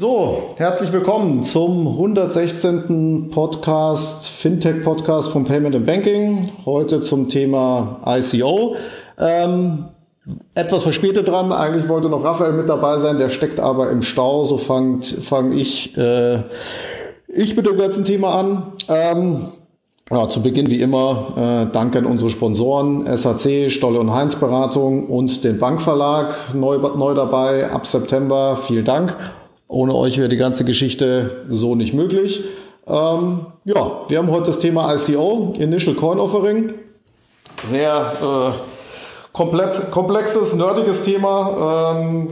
So, herzlich willkommen zum 116. Podcast, Fintech Podcast von Payment and Banking. Heute zum Thema ICO. Ähm, etwas verspätet dran. Eigentlich wollte noch Raphael mit dabei sein, der steckt aber im Stau. So fange fang ich, äh, ich mit dem ganzen Thema an. Ähm, ja, zu Beginn wie immer äh, danke an unsere Sponsoren SAC, Stolle und Heinz Beratung und den Bankverlag neu, neu dabei ab September. Vielen Dank. Ohne euch wäre die ganze Geschichte so nicht möglich. Ähm, ja, wir haben heute das Thema ICO, Initial Coin Offering. Sehr äh, komplex, komplexes, nerdiges Thema, ähm,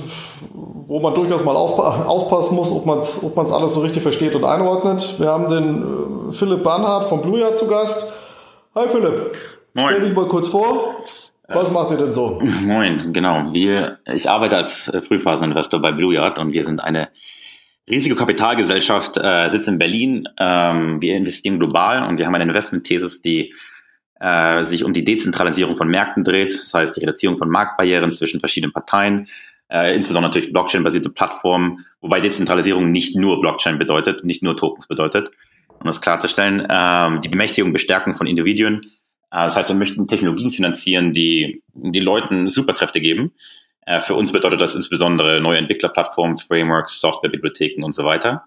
wo man durchaus mal aufpa aufpassen muss, ob man es ob man's alles so richtig versteht und einordnet. Wir haben den äh, Philipp Barnhardt von Blue Yard zu Gast. Hi Philipp. Moin. Stell dich mal kurz vor. Was macht ihr denn so? Moin, genau. Wir, ich arbeite als äh, Frühphaseninvestor bei Blue Yard und wir sind eine riesige Kapitalgesellschaft, äh, sitzt in Berlin. Ähm, wir investieren global und wir haben eine Investment-Thesis, die äh, sich um die Dezentralisierung von Märkten dreht, das heißt die Reduzierung von Marktbarrieren zwischen verschiedenen Parteien, äh, insbesondere natürlich Blockchain-basierte Plattformen, wobei Dezentralisierung nicht nur Blockchain bedeutet, nicht nur Tokens bedeutet, um das klarzustellen. Ähm, die Bemächtigung, Bestärkung von Individuen, das heißt, wir möchten Technologien finanzieren, die die Leuten Superkräfte geben. Äh, für uns bedeutet das insbesondere neue Entwicklerplattformen, Frameworks, Softwarebibliotheken und so weiter.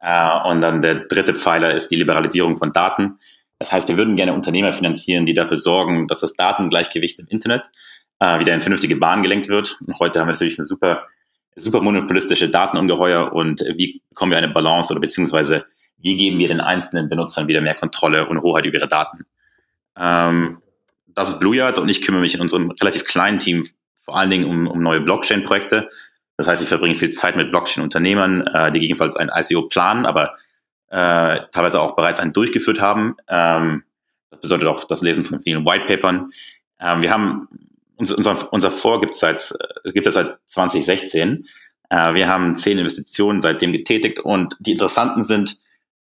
Äh, und dann der dritte Pfeiler ist die Liberalisierung von Daten. Das heißt, wir würden gerne Unternehmer finanzieren, die dafür sorgen, dass das Datengleichgewicht im Internet äh, wieder in vernünftige Bahn gelenkt wird. Und heute haben wir natürlich eine super, super monopolistische Datenungeheuer und wie bekommen wir eine Balance oder beziehungsweise wie geben wir den einzelnen Benutzern wieder mehr Kontrolle und Hoheit über ihre Daten. Ähm, das ist Blue Yard und ich kümmere mich in unserem relativ kleinen Team vor allen Dingen um, um neue Blockchain-Projekte. Das heißt, ich verbringe viel Zeit mit Blockchain-Unternehmern, äh, die gegebenenfalls ein ICO planen, aber äh, teilweise auch bereits einen durchgeführt haben. Ähm, das bedeutet auch das Lesen von vielen Whitepapern. Ähm, wir haben unser, unser Fonds gibt es seit, äh, gibt es seit 2016. Äh, wir haben zehn Investitionen seitdem getätigt und die interessanten sind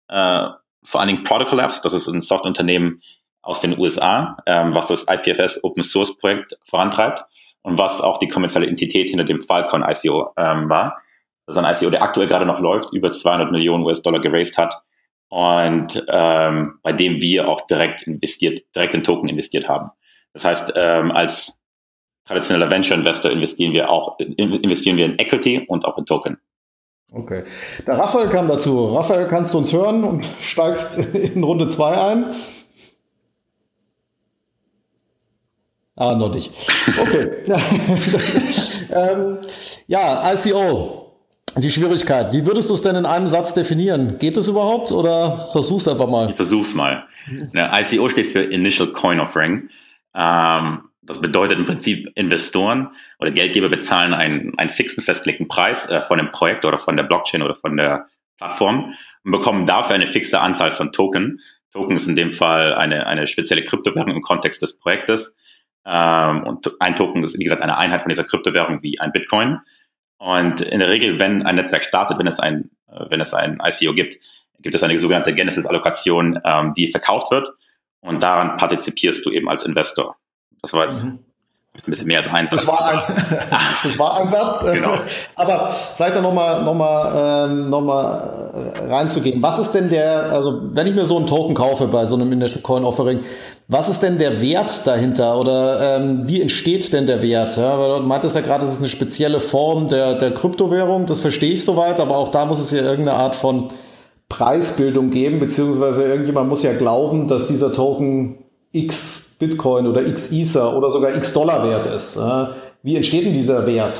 äh, vor allen Dingen Protocol Labs. Das ist ein Softwareunternehmen aus den USA, ähm, was das IPFS Open Source Projekt vorantreibt und was auch die kommerzielle Entität hinter dem Falcon ICO ähm, war. Das ist ein ICO, der aktuell gerade noch läuft, über 200 Millionen US-Dollar geraced hat und ähm, bei dem wir auch direkt investiert, direkt in Token investiert haben. Das heißt, ähm, als traditioneller Venture Investor investieren wir auch investieren wir in Equity und auch in Token. Okay. Der Raphael kam dazu. Raphael, kannst du uns hören und steigst in Runde 2 ein? Ah, noch nicht. Okay. ähm, ja, ICO. Die Schwierigkeit. Wie würdest du es denn in einem Satz definieren? Geht es überhaupt oder versuch's einfach mal? Ich versuch's mal. ICO steht für Initial Coin Offering. Ähm, das bedeutet im Prinzip, Investoren oder Geldgeber bezahlen einen, einen fixen, festgelegten Preis äh, von dem Projekt oder von der Blockchain oder von der Plattform und bekommen dafür eine fixe Anzahl von Token. Token ist in dem Fall eine, eine spezielle Kryptowährung im Kontext des Projektes. Ähm, und ein Token ist, wie gesagt, eine Einheit von dieser Kryptowährung wie ein Bitcoin. Und in der Regel, wenn ein Netzwerk startet, wenn es ein, äh, wenn es ein ICO gibt, gibt es eine sogenannte Genesis-Allokation, ähm, die verkauft wird. Und daran partizipierst du eben als Investor. Das war jetzt mhm. Ein bisschen mehr als ein Satz. Das war ein, das war ein Satz. Genau. Aber vielleicht da nochmal noch mal, ähm, noch mal äh, reinzugehen. Was ist denn der, also wenn ich mir so einen Token kaufe bei so einem Initial Coin Offering, was ist denn der Wert dahinter oder ähm, wie entsteht denn der Wert? Ja, weil du meintest ja gerade, es ist eine spezielle Form der, der Kryptowährung, das verstehe ich soweit, aber auch da muss es ja irgendeine Art von Preisbildung geben, beziehungsweise irgendjemand muss ja glauben, dass dieser Token X Bitcoin oder X Ether oder sogar X Dollar wert ist. Wie entsteht denn dieser Wert?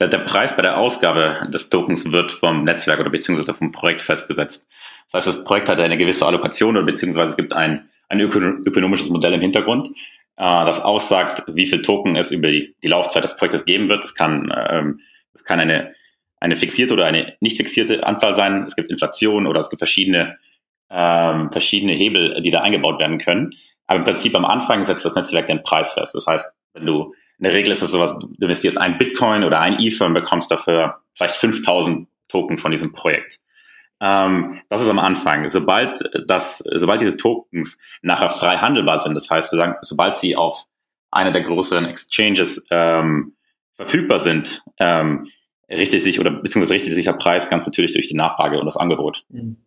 Der Preis bei der Ausgabe des Tokens wird vom Netzwerk oder beziehungsweise vom Projekt festgesetzt. Das heißt, das Projekt hat eine gewisse Allokation oder beziehungsweise es gibt ein ein ökonomisches Modell im Hintergrund, äh, das aussagt, wie viel Token es über die, Laufzeit des Projektes geben wird. Es kann, ähm, es kann eine, eine fixierte oder eine nicht fixierte Anzahl sein. Es gibt Inflation oder es gibt verschiedene, ähm, verschiedene Hebel, die da eingebaut werden können. Aber im Prinzip am Anfang setzt das Netzwerk den Preis fest. Das heißt, wenn du, in der Regel ist es sowas, du investierst ein Bitcoin oder ein Ether und bekommst dafür vielleicht 5000 Token von diesem Projekt. Ähm, das ist am Anfang. Sobald das, sobald diese Tokens nachher frei handelbar sind, das heißt, sobald sie auf einer der größeren Exchanges ähm, verfügbar sind, ähm, richtet sich oder beziehungsweise richtet sich der Preis ganz natürlich durch die Nachfrage und das Angebot. Mhm.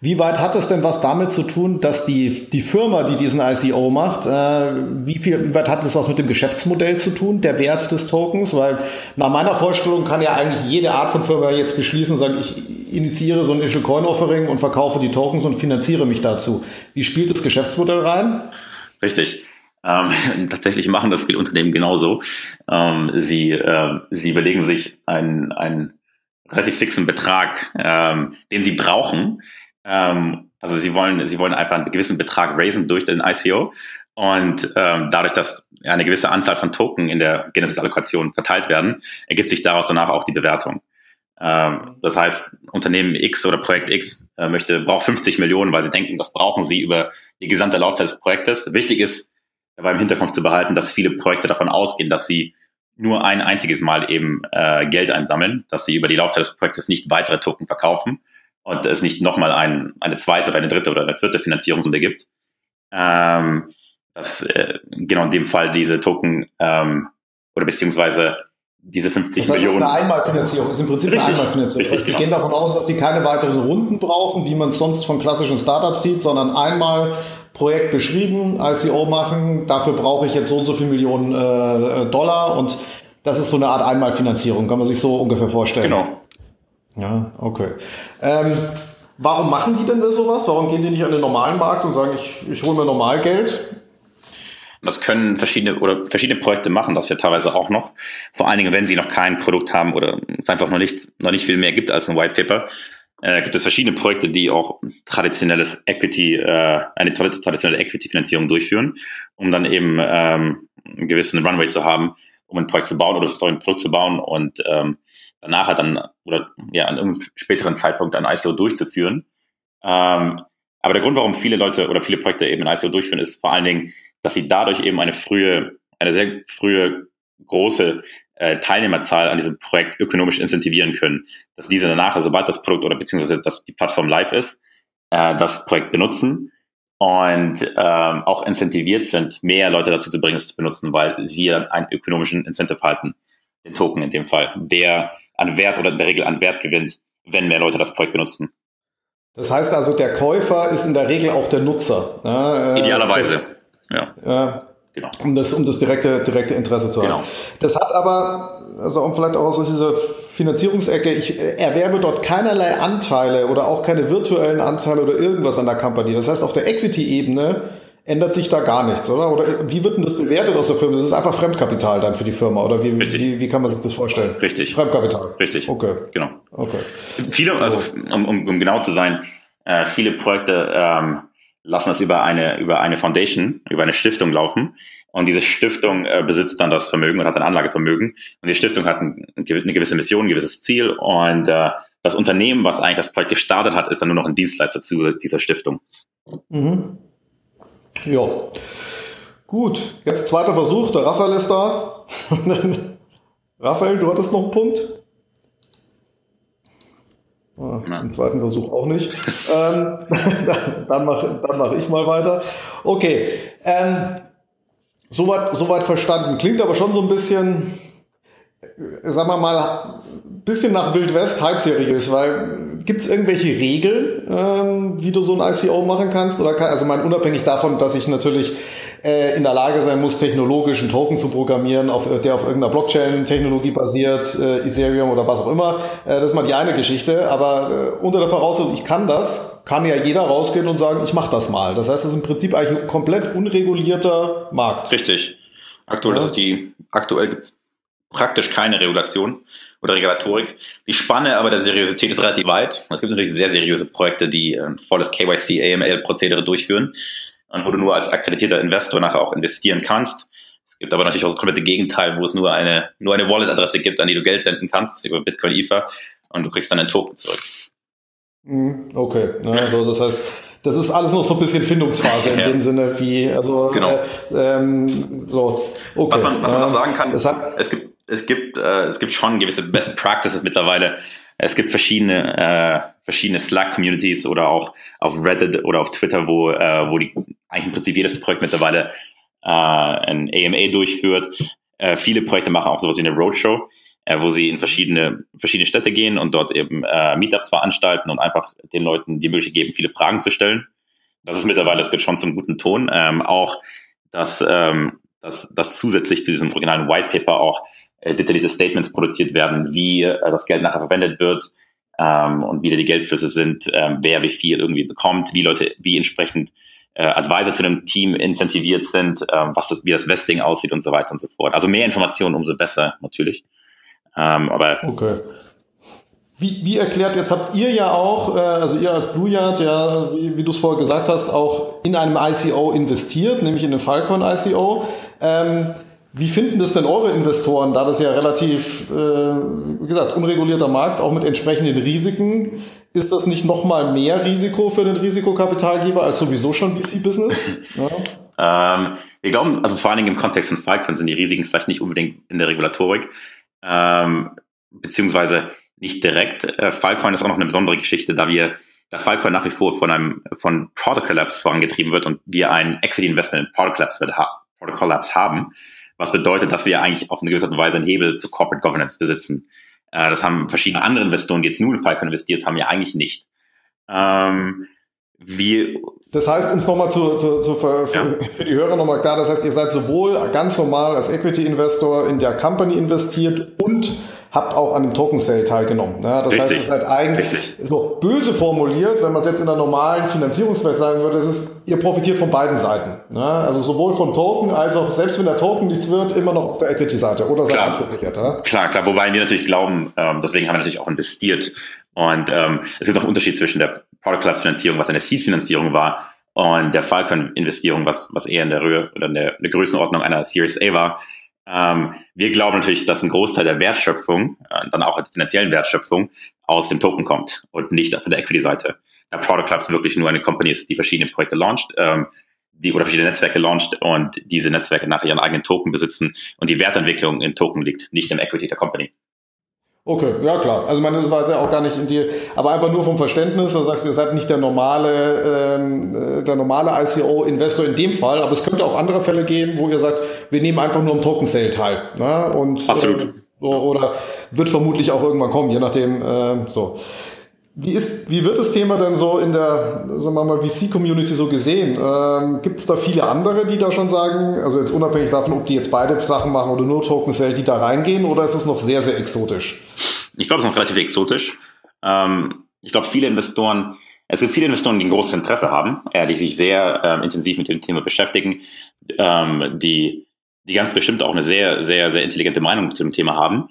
Wie weit hat es denn was damit zu tun, dass die, die Firma, die diesen ICO macht, äh, wie, viel, wie weit hat es was mit dem Geschäftsmodell zu tun, der Wert des Tokens? Weil nach meiner Vorstellung kann ja eigentlich jede Art von Firma jetzt beschließen und sagen, ich initiiere so ein Initial Coin Offering und verkaufe die Tokens und finanziere mich dazu. Wie spielt das Geschäftsmodell rein? Richtig. Ähm, tatsächlich machen das viele Unternehmen genauso. Ähm, sie, äh, sie überlegen sich einen, einen relativ fixen Betrag, ähm, den sie brauchen. Ähm, also sie wollen, sie wollen einfach einen gewissen Betrag raisen durch den ICO. Und ähm, dadurch, dass eine gewisse Anzahl von Token in der Genesis-Allokation verteilt werden, ergibt sich daraus danach auch die Bewertung. Ähm, das heißt, Unternehmen X oder Projekt X äh, möchte, braucht 50 Millionen, weil sie denken, das brauchen sie über die gesamte Laufzeit des Projektes. Wichtig ist, dabei im Hinterkopf zu behalten, dass viele Projekte davon ausgehen, dass sie nur ein einziges Mal eben äh, Geld einsammeln, dass sie über die Laufzeit des Projektes nicht weitere Token verkaufen und es nicht nochmal ein, eine zweite oder eine dritte oder eine vierte Finanzierungsrunde gibt. Ähm, dass äh, genau in dem Fall diese Token ähm, oder beziehungsweise diese 50 das heißt, Millionen. Das ist eine Einmalfinanzierung, ist im Prinzip richtig, eine Einmalfinanzierung. Richtig, wir genau. gehen davon aus, dass sie keine weiteren Runden brauchen, wie man es sonst von klassischen Startups sieht, sondern einmal Projekt beschrieben, ICO machen, dafür brauche ich jetzt so und so viel Millionen äh, Dollar und das ist so eine Art Einmalfinanzierung, kann man sich so ungefähr vorstellen. Genau. Ja, okay. Ähm, warum machen die denn das sowas? Warum gehen die nicht an den normalen Markt und sagen, ich, ich hole mir normal Geld? Das können verschiedene oder verschiedene Projekte machen das ja teilweise auch noch. Vor allen Dingen, wenn sie noch kein Produkt haben oder es einfach noch nicht, noch nicht viel mehr gibt als ein White Paper, äh, gibt es verschiedene Projekte, die auch traditionelles Equity, äh, eine traditionelle Equity-Finanzierung durchführen, um dann eben ähm, einen gewissen Runway zu haben, um ein Projekt zu bauen oder sorry, ein Produkt zu bauen und ähm, danach halt dann oder ja an irgendeinem späteren Zeitpunkt ein ICO durchzuführen. Ähm, aber der Grund, warum viele Leute oder viele Projekte eben ein ICO durchführen, ist vor allen Dingen, dass sie dadurch eben eine frühe, eine sehr frühe große äh, Teilnehmerzahl an diesem Projekt ökonomisch incentivieren können, dass diese danach, sobald das Produkt oder beziehungsweise dass die Plattform live ist, äh, das Projekt benutzen und ähm, auch incentiviert sind, mehr Leute dazu zu bringen, es zu benutzen, weil sie einen ökonomischen Incentive halten, den Token in dem Fall, der an Wert oder in der Regel an Wert gewinnt, wenn mehr Leute das Projekt benutzen. Das heißt also, der Käufer ist in der Regel auch der Nutzer. Ja, äh, Idealerweise, das, ja. Genau. Um das, um das direkte, direkte Interesse zu haben. Genau. Das hat aber, also um vielleicht auch aus dieser Finanzierungsecke, ich erwerbe dort keinerlei Anteile oder auch keine virtuellen Anteile oder irgendwas an der Company. Das heißt, auf der Equity-Ebene ändert sich da gar nichts, oder? Oder wie wird denn das bewertet aus der Firma? Das ist einfach Fremdkapital dann für die Firma, oder wie, wie, wie, kann man sich das vorstellen? Richtig. Fremdkapital. Richtig. Okay. Genau. Okay. Viele, also um, um, um genau zu sein, äh, viele Projekte ähm, lassen das über eine, über eine Foundation, über eine Stiftung laufen. Und diese Stiftung äh, besitzt dann das Vermögen und hat ein Anlagevermögen. Und die Stiftung hat ein, eine gewisse Mission, ein gewisses Ziel. Und äh, das Unternehmen, was eigentlich das Projekt gestartet hat, ist dann nur noch ein Dienstleister zu dieser Stiftung. Mhm. Ja. Gut, jetzt zweiter Versuch. Der Raphael ist da. Raphael, du hattest noch einen Punkt? Ah, Im zweiten Versuch auch nicht. ähm, dann mache dann mach ich mal weiter. Okay. Ähm, soweit, soweit verstanden. Klingt aber schon so ein bisschen, sagen wir mal, bisschen nach Wild West, halb seriös, weil gibt es irgendwelche Regeln, ähm, wie du so ein ICO machen kannst? Oder kann, also mein, unabhängig davon, dass ich natürlich äh, in der Lage sein muss, technologisch einen Token zu programmieren, auf, der auf irgendeiner Blockchain-Technologie basiert, äh, Ethereum oder was auch immer. Äh, das ist mal die eine Geschichte. Aber äh, unter der Voraussetzung, ich kann das, kann ja jeder rausgehen und sagen, ich mache das mal. Das heißt, es ist im Prinzip eigentlich ein komplett unregulierter Markt. Richtig. Aktuell ja. ist die, aktuell gibt es praktisch keine Regulation oder Regulatorik. Die Spanne aber der Seriosität ist relativ weit. Es gibt natürlich sehr seriöse Projekte, die äh, volles KYC, AML-Prozedere durchführen und wo du nur als akkreditierter Investor nachher auch investieren kannst. Es gibt aber natürlich auch das komplette Gegenteil, wo es nur eine, nur eine Wallet-Adresse gibt, an die du Geld senden kannst über Bitcoin Ether und du kriegst dann einen Token zurück. Mhm, okay, also das heißt, das ist alles noch so ein bisschen Findungsphase in ja. dem Sinne, wie, also, genau. Äh, ähm, so, okay. Was man, was man noch sagen kann, es gibt, es gibt, äh, es gibt schon gewisse Best Practices mittlerweile, es gibt verschiedene, äh, verschiedene Slack-Communities oder auch auf Reddit oder auf Twitter, wo, äh, wo die eigentlich im Prinzip jedes Projekt mittlerweile äh, ein AMA durchführt. Äh, viele Projekte machen auch sowas wie eine Roadshow. äh, wo sie in verschiedene, verschiedene Städte gehen und dort eben äh, Meetups veranstalten und einfach den Leuten die Möglichkeit geben, viele Fragen zu stellen. Das ist mittlerweile, das wird schon zum guten Ton. Ähm, auch, dass, ähm, dass, dass zusätzlich zu diesem originalen White Paper auch äh, detaillierte Statements produziert werden, wie äh, das Geld nachher verwendet wird ähm, und wie die Geldflüsse sind, ähm, wer wie viel irgendwie bekommt, wie Leute, wie entsprechend äh, Advisor zu einem Team incentiviert sind, ähm, was das, wie das Vesting aussieht und so weiter und so fort. Also mehr Informationen, umso besser natürlich. Ähm, aber okay. Wie, wie erklärt, jetzt habt ihr ja auch, äh, also ihr als Blue Yard, ja, wie, wie du es vorher gesagt hast, auch in einem ICO investiert, nämlich in den Falcon ICO. Ähm, wie finden das denn eure Investoren, da das ja relativ, äh, wie gesagt, unregulierter Markt, auch mit entsprechenden Risiken, ist das nicht nochmal mehr Risiko für den Risikokapitalgeber als sowieso schon VC-Business? Ja. Ähm, wir glauben, also vor allen Dingen im Kontext von Falcon sind die Risiken vielleicht nicht unbedingt in der Regulatorik, ähm, beziehungsweise nicht direkt. Äh, Filecoin ist auch noch eine besondere Geschichte, da wir, da Filecoin nach wie vor von einem, von Protocol Labs vorangetrieben wird und wir ein Equity Investment in Protocol Labs, Protocol Labs haben, was bedeutet, dass wir eigentlich auf eine gewisse Art und Weise einen Hebel zu Corporate Governance besitzen. Äh, das haben verschiedene andere Investoren, die jetzt nur in Filecoin investiert haben, ja eigentlich nicht. Ähm, wie das heißt, uns nochmal zu, zu, zu für, ja. für die Hörer nochmal klar, das heißt, ihr seid sowohl ganz normal als Equity-Investor in der Company investiert und habt auch an dem Token Sale teilgenommen. Ja, das Richtig. heißt, es ist halt eigentlich Richtig. so böse formuliert, wenn man es jetzt in der normalen Finanzierungswelt sagen würde, es ist, ihr profitiert von beiden Seiten. Ja, also sowohl vom Token als auch, selbst wenn der Token nichts wird, immer noch auf der Equity-Seite oder seid abgesichert. Ja? Klar, klar, wobei wir natürlich glauben, ähm, deswegen haben wir natürlich auch investiert. Und ähm, es gibt auch einen Unterschied zwischen der Product Clubs Finanzierung, was eine Seed-Finanzierung war, und der Falcon-Investierung, was, was eher in der Höhe oder in der, in der Größenordnung einer Series A war. Ähm, wir glauben natürlich, dass ein Großteil der Wertschöpfung, äh, dann auch der finanziellen Wertschöpfung, aus dem Token kommt und nicht auf der Equity-Seite. Da Product Clubs wirklich nur eine Company ist, die verschiedene Projekte launcht, ähm, die oder verschiedene Netzwerke launcht und diese Netzwerke nachher ihren eigenen Token besitzen und die Wertentwicklung in Token liegt, nicht im Equity der Company. Okay, ja klar. Also meine, das war ja auch gar nicht in dir, aber einfach nur vom Verständnis, da sagst du, ihr seid nicht der normale, ähm, äh, der normale ICO-Investor in dem Fall, aber es könnte auch andere Fälle geben, wo ihr sagt, wir nehmen einfach nur am Token-Sale teil. Ne? Und, Absolut. Äh, oder wird vermutlich auch irgendwann kommen, je nachdem, äh, so. Wie, ist, wie wird das Thema denn so in der VC-Community so gesehen? Ähm, Gibt es da viele andere, die da schon sagen, also jetzt unabhängig davon, ob die jetzt beide Sachen machen oder nur Token Sale, die da reingehen, oder ist es noch sehr, sehr exotisch? Ich glaube, es ist noch relativ exotisch. Ähm, ich glaube, viele Investoren, es gibt viele Investoren, die ein großes Interesse haben, äh, die sich sehr ähm, intensiv mit dem Thema beschäftigen, ähm, die, die ganz bestimmt auch eine sehr, sehr, sehr intelligente Meinung zu dem Thema haben.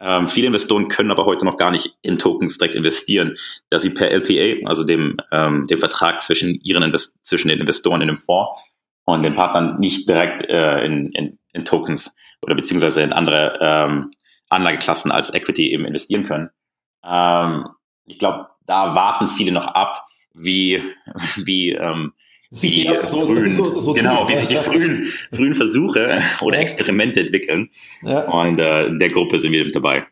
Ähm, viele Investoren können aber heute noch gar nicht in Tokens direkt investieren, da sie per LPA, also dem, ähm, dem Vertrag zwischen ihren Invest zwischen den Investoren in dem Fonds und den Partnern nicht direkt äh, in, in, in Tokens oder beziehungsweise in andere ähm, Anlageklassen als Equity eben investieren können. Ähm, ich glaube, da warten viele noch ab, wie, wie ähm, wie die frühen, so, so genau, wie sich die frühen, frühen Versuche oder Experimente entwickeln. Ja. Und äh, in der Gruppe sind wir mit dabei.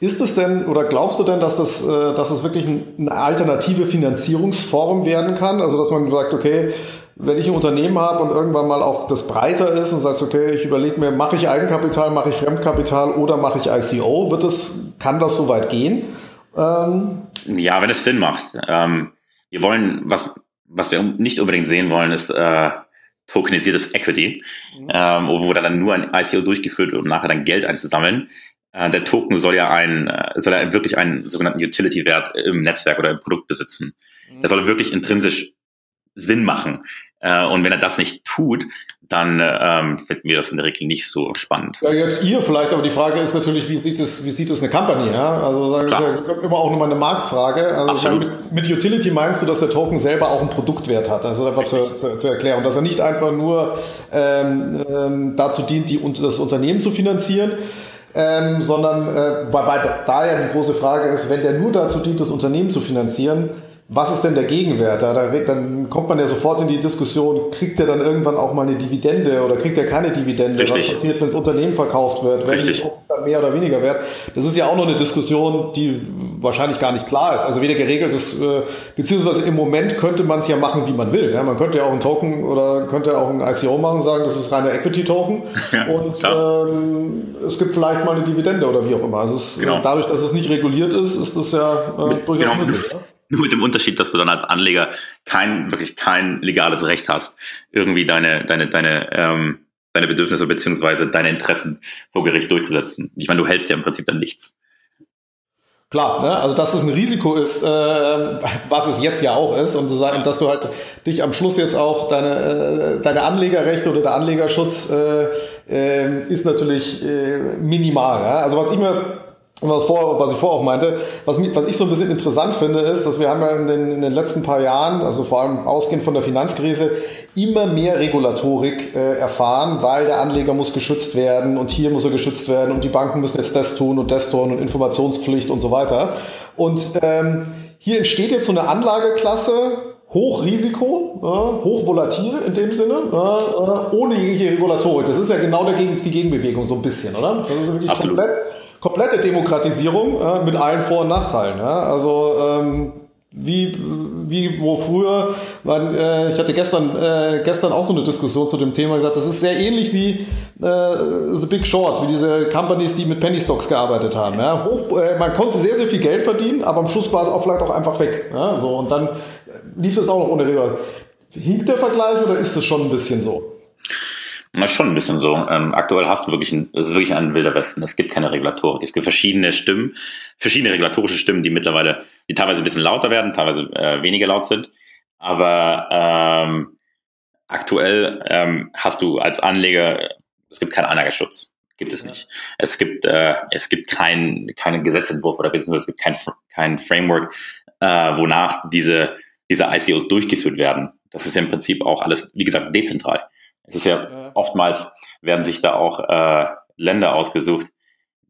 Ist es denn oder glaubst du denn, dass das, äh, dass es wirklich eine alternative Finanzierungsform werden kann? Also dass man sagt, okay, wenn ich ein Unternehmen habe und irgendwann mal auch das breiter ist und sagst, okay, ich überlege mir, mache ich Eigenkapital, mache ich Fremdkapital oder mache ich ICO, wird es, kann das so weit gehen? Ähm, ja, wenn es Sinn macht. Ähm, wir wollen, was, was wir nicht unbedingt sehen wollen, ist äh, tokenisiertes Equity, mhm. ähm, wo dann nur ein ICO durchgeführt wird, um nachher dann Geld einzusammeln. Äh, der Token soll ja ein, äh, soll ja wirklich einen sogenannten Utility-Wert im Netzwerk oder im Produkt besitzen. Mhm. Der soll wirklich intrinsisch Sinn machen. Äh, und wenn er das nicht tut, dann ähm, finden wir das in der Regel nicht so spannend. Ja, jetzt ihr vielleicht, aber die Frage ist natürlich, wie sieht es, wie sieht es eine Company? Ja? Also sagen wir immer auch nochmal eine Marktfrage. Also Absolut. Mit, mit, Utility meinst du, dass der Token selber auch einen Produktwert hat? Also einfach zur, zur, zur Erklärung, dass er nicht einfach nur ähm, ähm, dazu dient, die, das Unternehmen zu finanzieren, ähm, sondern äh, weil da ja die große Frage ist, wenn der nur dazu dient, das Unternehmen zu finanzieren, was ist denn der Gegenwert? Da, dann kommt man ja sofort in die Diskussion, kriegt er dann irgendwann auch mal eine Dividende oder kriegt er keine Dividende? Richtig. Was passiert, wenn das Unternehmen verkauft wird? Wenn Richtig. dann mehr oder weniger wert? Das ist ja auch noch eine Diskussion, die wahrscheinlich gar nicht klar ist. Also weder geregelt ist, äh, beziehungsweise im Moment könnte man es ja machen, wie man will. Ja, man könnte ja auch einen Token oder könnte auch ein ICO machen, sagen, das ist reiner Equity-Token Ja, und klar. ähm, es gibt vielleicht mal eine Dividende oder wie auch immer. Also es, Genau. dadurch, dass es nicht reguliert ist, ist das ja äh, durchaus genau. möglich. Nur mit dem Unterschied, dass du dann als Anleger kein, wirklich kein legales Recht hast, irgendwie deine, deine, deine, ähm, deine Bedürfnisse beziehungsweise deine Interessen vor Gericht durchzusetzen. Ich meine, du hältst ja im Prinzip dann nichts. Klar, ne? also dass es ein Risiko ist, äh, was es jetzt ja auch ist, und zu sagen, dass du halt dich am Schluss jetzt auch deine, äh, deine Anlegerrechte oder der Anlegerschutz äh, äh, ist natürlich äh, minimal. Ja? Also was ich mir was, vor, was ich vorher auch meinte, was, was ich so ein bisschen interessant finde, ist, dass wir haben ja in den, in den letzten paar Jahren, also vor allem ausgehend von der Finanzkrise, immer mehr Regulatorik äh, erfahren, weil der Anleger muss geschützt werden und hier muss er geschützt werden und die Banken müssen jetzt das tun und das tun und Informationspflicht und so weiter. Und ähm, hier entsteht jetzt so eine Anlageklasse, Hochrisiko, äh, hochvolatil in dem Sinne, äh, ohne jegliche Regulatorik. Das ist ja genau der die Gegenbewegung so ein bisschen, oder? Das ist wirklich Absolut. komplett komplette Demokratisierung äh, mit allen Vor- und Nachteilen. Ja? Also ähm, wie, wie wo früher, weil, äh, ich hatte gestern, äh, gestern auch so eine Diskussion zu dem Thema gesagt, das ist sehr ähnlich wie äh, The Big Short, wie diese Companies, die mit Penny Stocks gearbeitet haben. Ja? Hoch, äh, man konnte sehr, sehr viel Geld verdienen, aber am Schluss war es auch vielleicht auch einfach weg. Ja? So, und dann lief es auch noch ohne Regel. Hinkt der Vergleich oder ist es schon ein bisschen so? Na, schon ein bisschen so. Ähm, aktuell hast du wirklich ein, es ist wirklich ein wilder Westen. Es gibt keine Regulatorik. Es gibt verschiedene Stimmen, verschiedene regulatorische Stimmen, die mittlerweile, die teilweise ein bisschen lauter werden, teilweise äh, weniger laut sind. Aber ähm, aktuell ähm, hast du als Anleger, es gibt keinen Anlageschutz. Gibt es nicht. Es gibt, äh, es gibt keinen keinen Gesetzentwurf oder beziehungsweise es gibt kein, kein Framework, äh, wonach diese, diese ICOs durchgeführt werden. Das ist ja im Prinzip auch alles, wie gesagt, dezentral. Es ist ja, Ja. oftmals werden sich da auch äh, Länder ausgesucht,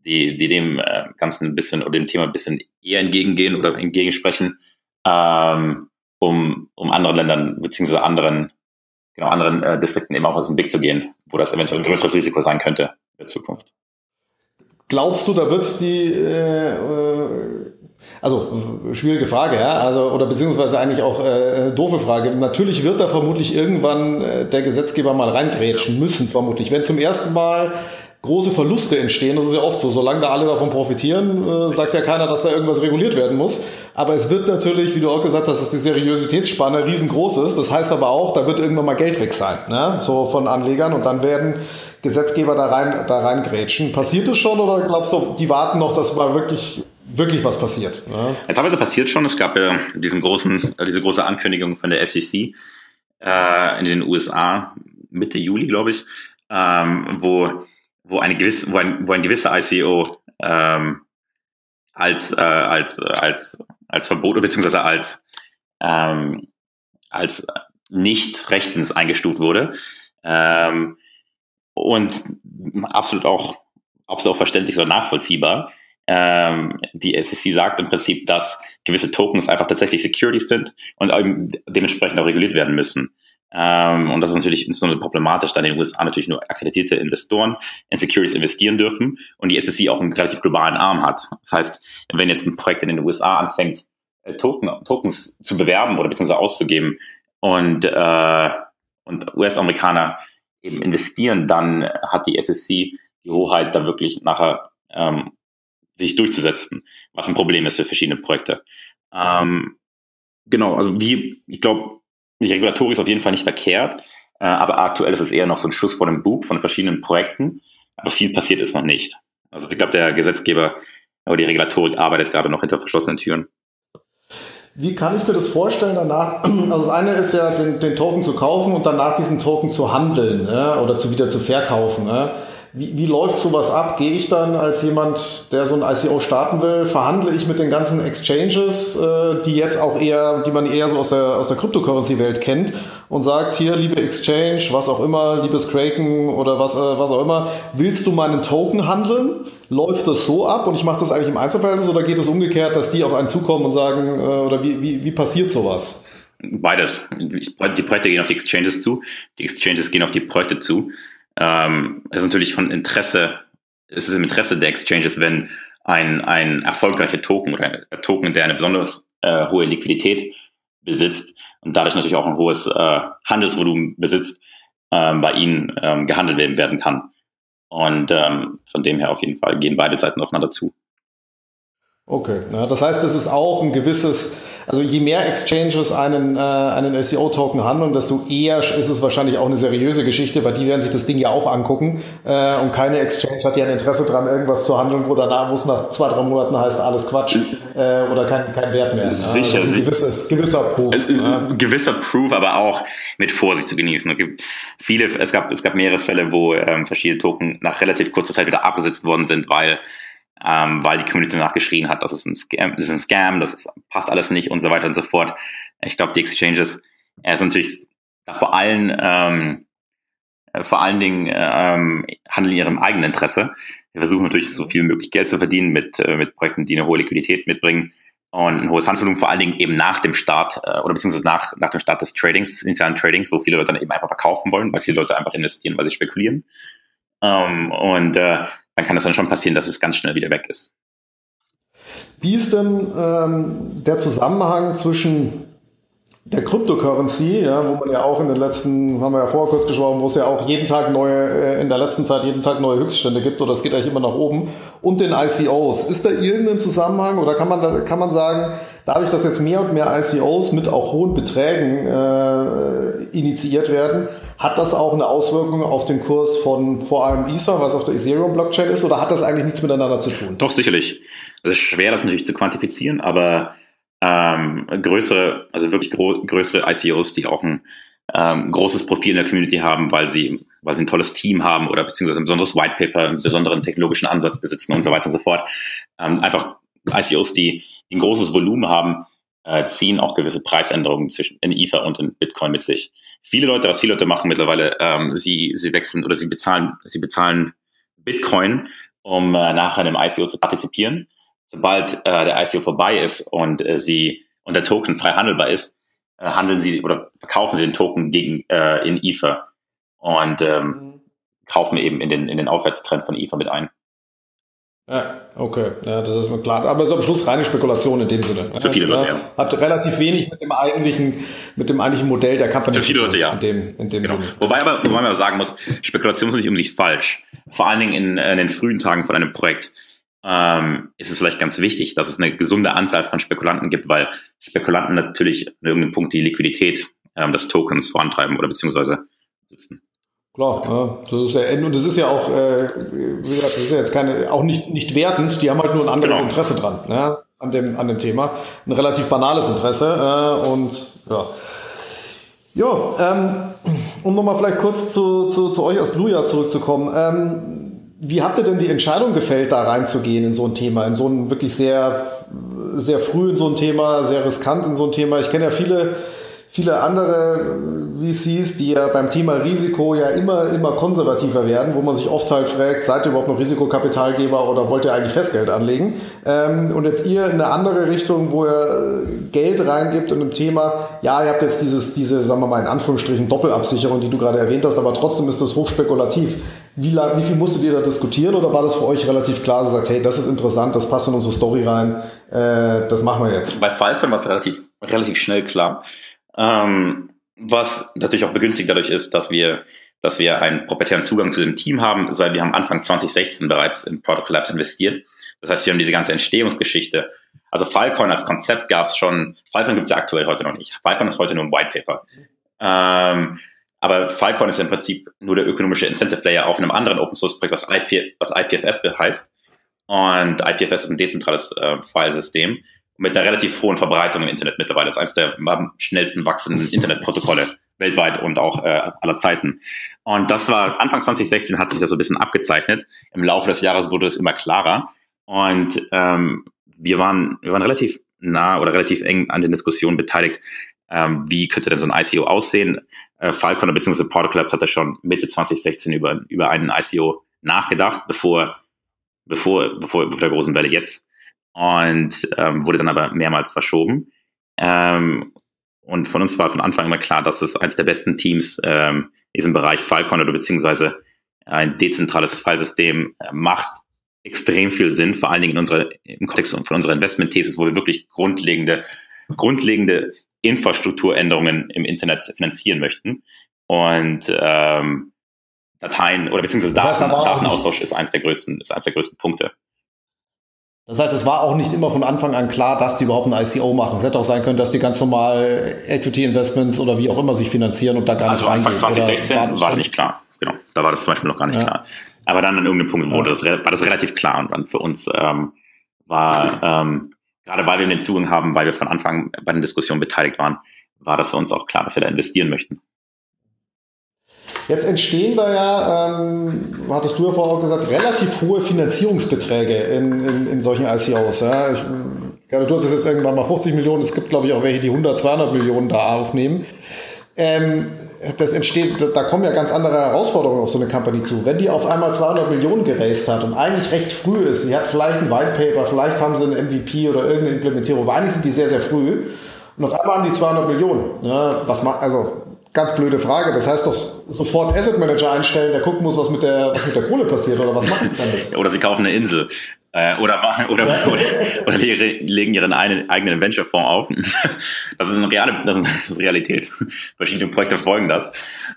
die, die dem äh, Ganzen ein bisschen oder dem Thema ein bisschen eher entgegengehen oder entgegensprechen, ähm, um, um anderen Ländern beziehungsweise anderen, genau, anderen äh, Distrikten eben auch aus dem Weg zu gehen, wo das eventuell ein größeres Risiko sein könnte in der Zukunft. Glaubst du, da wird die, äh, äh, also schwierige Frage, ja, also oder beziehungsweise eigentlich auch äh, doofe Frage. Natürlich wird da vermutlich irgendwann äh, der Gesetzgeber mal reingrätschen müssen, vermutlich. Wenn zum ersten Mal große Verluste entstehen, das ist ja oft so, solange da alle davon profitieren, äh, sagt ja keiner, dass da irgendwas reguliert werden muss. Aber es wird natürlich, wie du auch gesagt hast, dass die Seriositätsspanne riesengroß ist. Das heißt aber auch, da wird irgendwann mal Geld weg sein, ne? so von Anlegern und dann werden Gesetzgeber da rein, da reingrätschen. Passiert es schon oder glaubst du, die warten noch, dass mal wirklich, wirklich was passiert? Ne? Ja, teilweise passiert schon. Es gab ja diesen großen, äh, diese große Ankündigung von der FCC äh, in den USA Mitte Juli, glaube ich, ähm, wo wo eine gewisse, wo ein, wo ein gewisser ICO ähm, als äh, als als als Verbot beziehungsweise als ähm, als nicht rechtens eingestuft wurde ähm, und absolut auch absolut auch verständlich so nachvollziehbar ähm, die SEC sagt im Prinzip, dass gewisse Tokens einfach tatsächlich Securities sind und dementsprechend auch reguliert werden müssen. Ähm, und das ist natürlich insbesondere problematisch, da in den USA natürlich nur akkreditierte Investoren in Securities investieren dürfen und die SEC auch einen relativ globalen Arm hat. Das heißt, wenn jetzt ein Projekt in den USA anfängt, äh, Token, Tokens zu bewerben oder beziehungsweise auszugeben und, äh, und US-Amerikaner eben investieren, dann hat die SEC die Hoheit, da wirklich nachher ähm, sich durchzusetzen, was ein Problem ist für verschiedene Projekte. Ähm, genau, also wie, ich glaube, die Regulatorik ist auf jeden Fall nicht verkehrt, äh, aber aktuell ist es eher noch so ein Schuss vor dem Bug von verschiedenen Projekten, aber viel passiert ist noch nicht. Also ich glaube, der Gesetzgeber oder die Regulatorik arbeitet gerade noch hinter verschlossenen Türen. Wie kann ich mir das vorstellen danach? Also das eine ist ja, den, den Token zu kaufen und danach diesen Token zu handeln ne? oder zu wieder zu verkaufen. Ne? Wie, wie läuft sowas ab? Gehe ich dann als jemand, der so ein ICO starten will, verhandle ich mit den ganzen Exchanges, äh, die jetzt auch eher, die man eher so aus der, aus der Cryptocurrency-Welt kennt und sagt, hier, liebe Exchange, was auch immer, liebes Kraken oder was, äh, was auch immer, willst du meinen Token handeln? Läuft das so ab und ich mache das eigentlich im Einzelverhältnis oder geht es umgekehrt, dass die auf einen zukommen und sagen, äh, oder wie, wie, wie passiert sowas? Beides. Die Projekte gehen auf die Exchanges zu, die Exchanges gehen auf die Projekte zu. Ähm, es ist natürlich von Interesse, es ist im Interesse der Exchanges, wenn ein, ein erfolgreicher Token oder ein Token, der eine besonders äh, hohe Liquidität besitzt und dadurch natürlich auch ein hohes äh, Handelsvolumen besitzt, ähm, bei ihnen ähm, gehandelt werden kann. Und ähm, von dem her auf jeden Fall gehen beide Seiten aufeinander zu. Okay, ja, das heißt, es ist auch ein gewisses, also je mehr Exchanges einen, äh, einen SEO-Token handeln, desto eher ist es wahrscheinlich auch eine seriöse Geschichte, weil die werden sich das Ding ja auch angucken äh, und keine Exchange hat ja ein Interesse daran, irgendwas zu handeln, wo danach, wo es nach zwei, drei Monaten heißt, alles Quatsch äh, oder kein, kein Wert mehr. Sicher. Ja, also gewisses, gewisser Proof. Ja. Gewisser Proof, aber auch mit Vorsicht zu genießen. Es gibt viele, es gab, es gab mehrere Fälle, wo ähm, verschiedene Token nach relativ kurzer Zeit wieder abgesetzt worden sind, weil ähm, weil die Community nachgeschrien hat, das ist ein Scam, das ist ein Scam, das ist, passt alles nicht und so weiter und so fort. Ich glaube, die Exchanges er ist natürlich vor allen ähm, äh, vor allen Dingen ähm, handeln in ihrem eigenen Interesse. Wir versuchen natürlich so viel möglich Geld zu verdienen mit, äh, mit Projekten, die eine hohe Liquidität mitbringen und ein hohes Handelsvolumen, vor allen Dingen eben nach dem Start äh, oder beziehungsweise nach, nach dem Start des Tradings, des initialen Tradings, wo viele Leute dann eben einfach verkaufen wollen, weil viele Leute einfach investieren, weil sie spekulieren. Ähm, und äh, dann kann es dann schon passieren, dass es ganz schnell wieder weg ist. Wie ist denn ähm, der Zusammenhang zwischen der Cryptocurrency, ja, wo man ja auch in den letzten, haben wir ja vorher kurz gesprochen, wo es ja auch jeden Tag neue, äh, in der letzten Zeit jeden Tag neue Höchststände gibt, oder es geht eigentlich immer nach oben, und den ICOs. Ist da irgendein Zusammenhang oder kann man, kann man sagen, dadurch, dass jetzt mehr und mehr ICOs mit auch hohen Beträgen äh, initiiert werden, hat das auch eine Auswirkung auf den Kurs von vor allem Ether, was auf der Ethereum-Blockchain ist, oder hat das eigentlich nichts miteinander zu tun? Doch, sicherlich. Es ist schwer, das natürlich zu quantifizieren, aber ähm, größere, also wirklich größere ICOs, die auch ein ähm, großes Profil in der Community haben, weil sie, weil sie ein tolles Team haben oder beziehungsweise ein besonderes White Paper, einen besonderen technologischen Ansatz besitzen und so weiter und so fort. Ähm, einfach ICOs, die ein großes Volumen haben, äh, ziehen auch gewisse Preisänderungen zwischen in Ether und in Bitcoin mit sich. Viele Leute, was viele Leute machen mittlerweile, ähm, sie, sie wechseln oder sie bezahlen, sie bezahlen Bitcoin, um äh, nachher im ICO zu partizipieren. Sobald äh, der ICO vorbei ist und äh, sie und der Token frei handelbar ist, äh, handeln sie oder verkaufen sie den Token gegen äh, in Ether und ähm, mhm. kaufen eben in den in den Aufwärtstrend von Ether mit ein. Ja, okay, ja, das ist mir klar. Aber es ist am Schluss reine Spekulation in dem Sinne. Für viele Leute, ja. Hat relativ wenig mit dem eigentlichen, mit dem eigentlichen Modell der Company Für viele Leute, ja. In dem, in dem genau. Sinne. Wobei, aber, wobei man aber sagen muss, Spekulation ist nicht unbedingt falsch. Vor allen Dingen in, in den frühen Tagen von einem Projekt ähm, ist es vielleicht ganz wichtig, dass es eine gesunde Anzahl von Spekulanten gibt, weil Spekulanten natürlich an irgendeinem Punkt die Liquidität ähm, des Tokens vorantreiben oder beziehungsweise sitzen. Klar, ja, das ist ja, und das ist ja auch, äh, wie gesagt, das ist ja jetzt keine, auch nicht, nicht wertend, die haben halt nur ein anderes genau. Interesse dran, ne, an dem, an dem Thema. Ein relativ banales Interesse, äh, und, ja. Ja, ähm, um nochmal vielleicht kurz zu, zu, zu euch als Blue Yard zurückzukommen. Ähm, wie habt ihr denn die Entscheidung gefällt, da reinzugehen in so ein Thema, in so ein wirklich sehr, sehr früh in so ein Thema, sehr riskant in so ein Thema? Ich kenne ja viele, viele andere VCs, die ja beim Thema Risiko ja immer, immer konservativer werden, wo man sich oft halt fragt, seid ihr überhaupt noch Risikokapitalgeber oder wollt ihr eigentlich Festgeld anlegen? Ähm, und jetzt ihr in eine andere Richtung, wo ihr Geld reingibt in ein Thema, ja, ihr habt jetzt dieses, diese, sagen wir mal in Anführungsstrichen Doppelabsicherung, die du gerade erwähnt hast, aber trotzdem ist das hochspekulativ. Wie, wie viel musstet ihr da diskutieren oder war das für euch relativ klar, dass ihr sagt, hey, das ist interessant, das passt in unsere Story rein, äh, das machen wir jetzt? Bei Falcon war es relativ, relativ schnell klar. Ähm, was natürlich auch begünstigt dadurch ist, dass wir, dass wir einen proprietären Zugang zu dem Team haben, weil wir haben Anfang 2016 bereits in Product Labs investiert. Das heißt, wir haben diese ganze Entstehungsgeschichte. Also Filecoin als Konzept gab es schon. Filecoin gibt es ja aktuell heute noch nicht. Filecoin ist heute nur ein White Paper. Ähm, aber Filecoin ist im Prinzip nur der ökonomische Incentive Layer auf einem anderen Open Source Projekt, was, IP, was IPFS heißt. Und IPFS ist ein dezentrales äh, Filesystem mit einer relativ hohen Verbreitung im Internet mittlerweile. Das ist eines der am schnellsten wachsenden Internetprotokolle weltweit und auch äh, aller Zeiten. Und das war Anfang 2016 hat sich das so ein bisschen abgezeichnet. Im Laufe des Jahres wurde es immer klarer. Und ähm, wir waren, wir waren relativ nah oder relativ eng an den Diskussionen beteiligt. Ähm, wie könnte denn so ein ICO aussehen? Äh, Falcon bzw. Portal Clubs hat ja schon Mitte 2016 über, über einen ICO nachgedacht, bevor, bevor, bevor, bevor der großen Welle jetzt. Und ähm, wurde dann aber mehrmals verschoben. Ähm, und von uns war von Anfang immer klar, dass es eines der besten Teams ähm, in diesem Bereich Falcon oder beziehungsweise ein dezentrales Fallsystem äh, macht extrem viel Sinn, vor allen Dingen in unserer, im Kontext von unserer Investment-Thesis, wo wir wirklich grundlegende, grundlegende Infrastrukturänderungen im Internet finanzieren möchten. Und ähm, Dateien oder beziehungsweise Daten, das heißt, Datenaustausch ist eines der größten, ist eines der größten Punkte. Das heißt, es war auch nicht immer von Anfang an klar, dass die überhaupt ein ICO machen. Es hätte auch sein können, dass die ganz normal Equity Investments oder wie auch immer sich finanzieren und da gar also nicht reingehen. Also Anfang 2016 war, war das nicht klar. Genau, da war das zum Beispiel noch gar nicht ja. klar. Aber dann an irgendeinem Punkt wurde das, war das relativ klar und dann für uns ähm, war, ähm, gerade weil wir den Zugang haben, weil wir von Anfang bei den Diskussionen beteiligt waren, war das für uns auch klar, dass wir da investieren möchten. Jetzt entstehen da ja, ähm, hattest du ja vorher auch gesagt, relativ hohe Finanzierungsbeträge in, in, in solchen ICOs. Ja. Ich, ja, du hast jetzt irgendwann mal 50 Millionen, es gibt glaube ich auch welche, die 100, 200 Millionen da aufnehmen. Ähm, das entsteht, da kommen ja ganz andere Herausforderungen auf so eine Company zu. Wenn die auf einmal 200 Millionen geraced hat und eigentlich recht früh ist, sie hat vielleicht ein White Paper, vielleicht haben sie eine MVP oder irgendeine Implementierung, aber eigentlich sind die sehr, sehr früh und auf einmal haben die 200 Millionen. Ja, was macht, also Ganz blöde Frage. Das heißt doch sofort Asset Manager einstellen, der gucken muss, was mit der, was mit der Kohle passiert oder was machen die damit? oder sie kaufen eine Insel. Äh, oder, oder, ja. oder, oder, legen ihren eigenen Venture-Fonds auf. Das ist eine reale, das ist Realität. Verschiedene Projekte folgen das.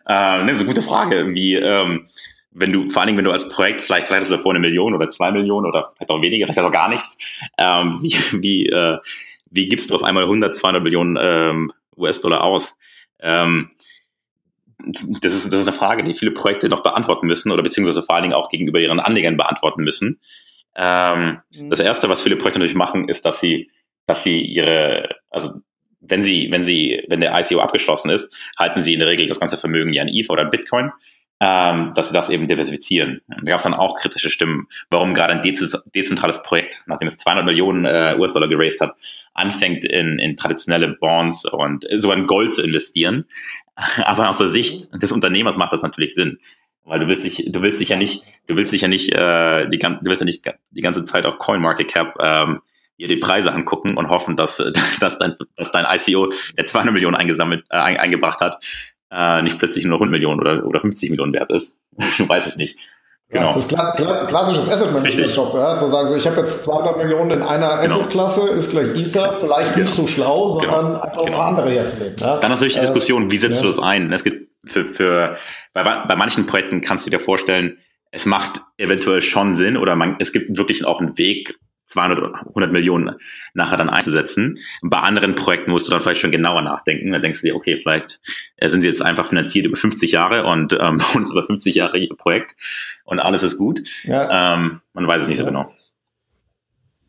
Äh, ne, das ist eine gute Frage, wie, ähm, wenn du, vor allen Dingen, wenn du als Projekt, vielleicht, vielleicht hast du davor eine Million oder zwei Millionen oder vielleicht auch weniger, vielleicht auch gar nichts, ähm, wie, wie, äh, wie gibst du auf einmal 100, 200 Millionen ähm, US-Dollar aus? Ähm, das ist, das ist eine Frage, die viele Projekte noch beantworten müssen oder beziehungsweise vor allen Dingen auch gegenüber ihren Anlegern beantworten müssen. Ähm, mhm. Das erste, was viele Projekte natürlich machen, ist, dass sie, dass sie ihre, also wenn sie, wenn sie, wenn der ICO abgeschlossen ist, halten sie in der Regel das ganze Vermögen ja in ETH oder Bitcoin, ähm, dass sie das eben diversifizieren. Da gab es dann auch kritische Stimmen, warum gerade ein dezentrales Projekt, nachdem es 200 Millionen äh, US-Dollar geraced hat, anfängt in, in traditionelle Bonds und sogar in Gold zu investieren. Aber aus der Sicht des Unternehmers macht das natürlich Sinn. Weil du willst dich, du willst dich ja nicht, du willst dich ja nicht, äh, die, du willst ja nicht die ganze Zeit auf CoinMarketCap ähm, dir die Preise angucken und hoffen, dass, dass, dein, dass dein ICO, der 200 Millionen eingesammelt, äh, eingebracht hat, äh, nicht plötzlich nur 100 Millionen oder, oder 50 Millionen wert ist. du weißt es nicht. Genau. Ja, das ist klassisches Asset Management Shop, ja, zu sagen, so, ich habe jetzt 200 Millionen in einer genau. Asset-Klasse, ist gleich ISA, vielleicht genau. nicht so schlau, sondern genau. einfach genau. andere herzunehmen. Ja. Dann natürlich die äh, Diskussion, wie setzt ja. du das ein? Es gibt für, für bei, bei manchen Projekten kannst du dir vorstellen, es macht eventuell schon Sinn oder man, es gibt wirklich auch einen Weg, 200 oder 100 Millionen nachher dann einzusetzen. Bei anderen Projekten musst du dann vielleicht schon genauer nachdenken. Da denkst du dir, okay, vielleicht äh, sind sie jetzt einfach finanziert über 50 Jahre und ähm, bei uns über 50 Jahre ihr Projekt und alles ist gut. Ja. Ähm, man weiß es nicht ja. so genau.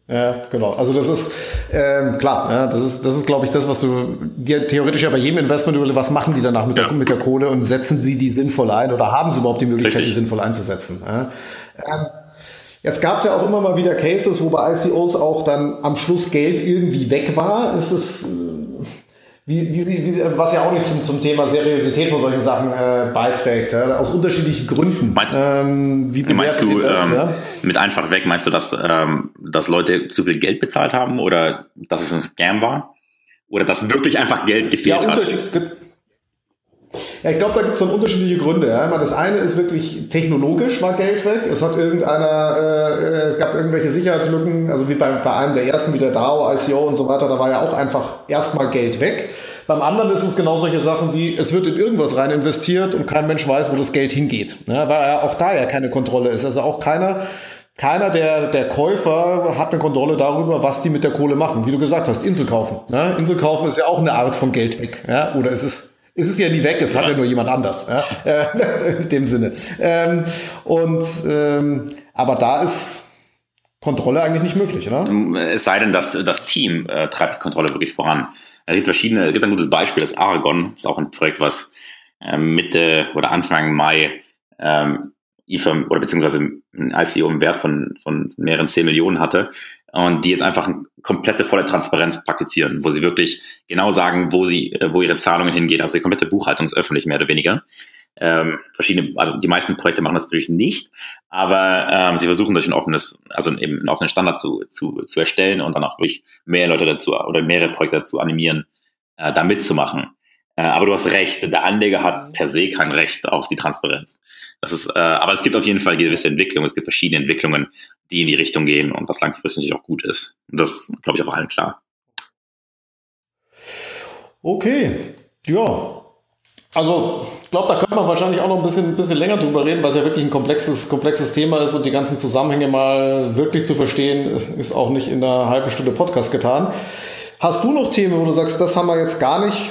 Ja, genau. Also das ist ähm, klar, ja, das ist, das ist, glaube ich, das, was du dir theoretisch ja bei jedem Investment überlegst, was machen die danach mit, ja. der, mit der Kohle und setzen sie die sinnvoll ein oder haben sie überhaupt die Möglichkeit, Richtig. die sinnvoll einzusetzen? Ja? Ähm, Jetzt gab es ja auch immer mal wieder Cases, wo bei ICOs auch dann am Schluss Geld irgendwie weg war. Ist es, äh, wie, wie, wie, was ja auch nicht zum, zum Thema Seriosität von solchen Sachen äh, beiträgt, ja, aus unterschiedlichen Gründen. Meinst, ähm, wie meinst du das, ähm, ja? mit einfach weg, meinst du, dass, ähm, dass Leute zu viel Geld bezahlt haben oder dass es ein Scam war? Oder dass wirklich einfach Geld gefehlt ja, hat? Ja, ich glaube, da gibt es dann unterschiedliche Gründe. Ja. Das eine ist wirklich technologisch war Geld weg. Es hat irgendeiner, äh, es gab irgendwelche Sicherheitslücken, also wie bei, bei einem der ersten, wie der DAO, ICO und so weiter, da war ja auch einfach erstmal Geld weg. Beim anderen ist es genau solche Sachen wie, es wird in irgendwas rein investiert und kein Mensch weiß, wo das Geld hingeht. Ja, weil auch da ja keine Kontrolle ist. Also auch keiner, keiner der, der Käufer hat eine Kontrolle darüber, was die mit der Kohle machen. Wie du gesagt hast, Insel kaufen. Ja, Insel kaufen ist ja auch eine Art von Geld weg. Ja, oder ist es ist ja nie weg, es ja. hat ja nur jemand anders, ja? Äh, in dem Sinne. Ähm, und ähm, aber da ist Kontrolle eigentlich nicht möglich, oder? Es sei denn, dass das Team äh, treibt die Kontrolle wirklich voran. Es gibt verschiedene, es gibt ein gutes Beispiel, das Aragon, ist auch ein Projekt, was ähm, Mitte oder Anfang Mai ähm, IFA oder beziehungsweise ein ICO im Wert von, von mehreren 10 Millionen hatte und die jetzt einfach eine komplette volle Transparenz praktizieren, wo sie wirklich genau sagen, wo sie, äh, wo ihre Zahlungen hingehen, also die komplette Buchhaltung ist öffentlich, mehr oder weniger. Ähm, verschiedene, also die meisten Projekte machen das natürlich nicht, aber ähm, sie versuchen durch ein offenes, also eben einen offenen Standard zu, zu, zu erstellen und dann auch durch mehr Leute dazu oder mehrere Projekte dazu animieren, äh, da mitzumachen. Äh, aber du hast recht, der Anleger hat per se kein Recht auf die Transparenz. Das ist, äh, aber es gibt auf jeden Fall gewisse Entwicklungen, es gibt verschiedene Entwicklungen, die in die Richtung gehen und was langfristig natürlich auch gut ist. Und das glaube ich auch allen klar. Okay, ja, also, ich glaube, da könnte man wahrscheinlich auch noch ein bisschen, ein bisschen länger drüber reden, weil es ja wirklich ein komplexes, komplexes Thema ist und die ganzen Zusammenhänge mal wirklich zu verstehen, ist auch nicht in einer halben Stunde Podcast getan. Hast du noch Themen, wo du sagst, das haben wir jetzt gar nicht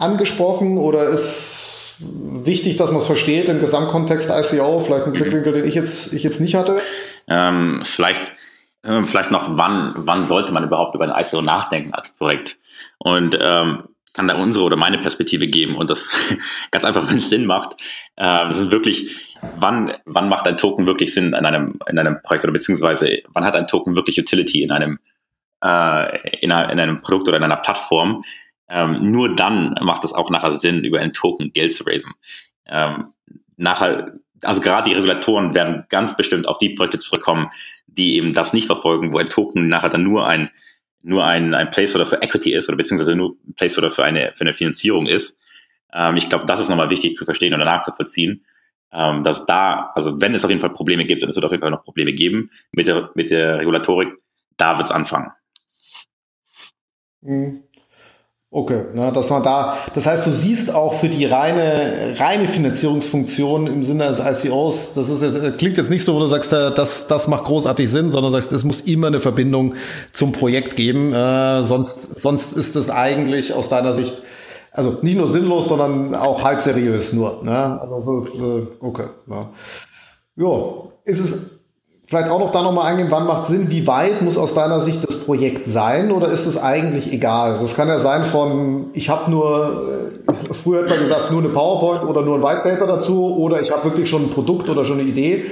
angesprochen oder ist wichtig, dass man es versteht im Gesamtkontext ICO, vielleicht ein Blickwinkel, den ich jetzt, ich jetzt nicht hatte? Ähm, vielleicht, äh, vielleicht noch, wann, wann sollte man überhaupt über ein ICO nachdenken als Projekt? Und ähm, kann da unsere oder meine Perspektive geben und das ganz einfach, wenn es Sinn macht. Äh, das ist wirklich, wann, wann macht ein Token wirklich Sinn in einem, in einem Projekt oder beziehungsweise wann hat ein Token wirklich Utility in einem, äh, in, einer, in einem Produkt oder in einer Plattform? Ähm, nur dann macht es auch nachher Sinn, über einen Token Geld zu raisen. Ähm, nachher, also gerade die Regulatoren werden ganz bestimmt auf die Projekte zurückkommen, die eben das nicht verfolgen, wo ein Token nachher dann nur ein nur ein, ein Placeholder für Equity ist oder beziehungsweise nur ein Placeholder für eine, für eine Finanzierung ist. Ähm, ich glaube, das ist nochmal wichtig zu verstehen oder nachzuvollziehen, ähm, dass da, also wenn es auf jeden Fall Probleme gibt, und es wird auf jeden Fall noch Probleme geben mit der, mit der Regulatorik, da wird es anfangen. Mhm. Okay, na, dass man da, das heißt, du siehst auch für die reine, reine Finanzierungsfunktion im Sinne des ICOs, das ist jetzt, klingt jetzt nicht so, wo du sagst, äh, das, das macht großartig Sinn, sondern sagst, es muss immer eine Verbindung zum Projekt geben, äh, sonst, sonst ist es eigentlich aus deiner Sicht, also nicht nur sinnlos, sondern auch halb seriös nur, ne? Also, so, okay, ja. Jo, ist es, Vielleicht auch noch da nochmal eingehen, wann macht Sinn, wie weit muss aus deiner Sicht das Projekt sein oder ist es eigentlich egal? Das kann ja sein von, ich habe nur, äh, früher hat man gesagt, nur eine PowerPoint oder nur ein White Paper dazu oder ich habe wirklich schon ein Produkt oder schon eine Idee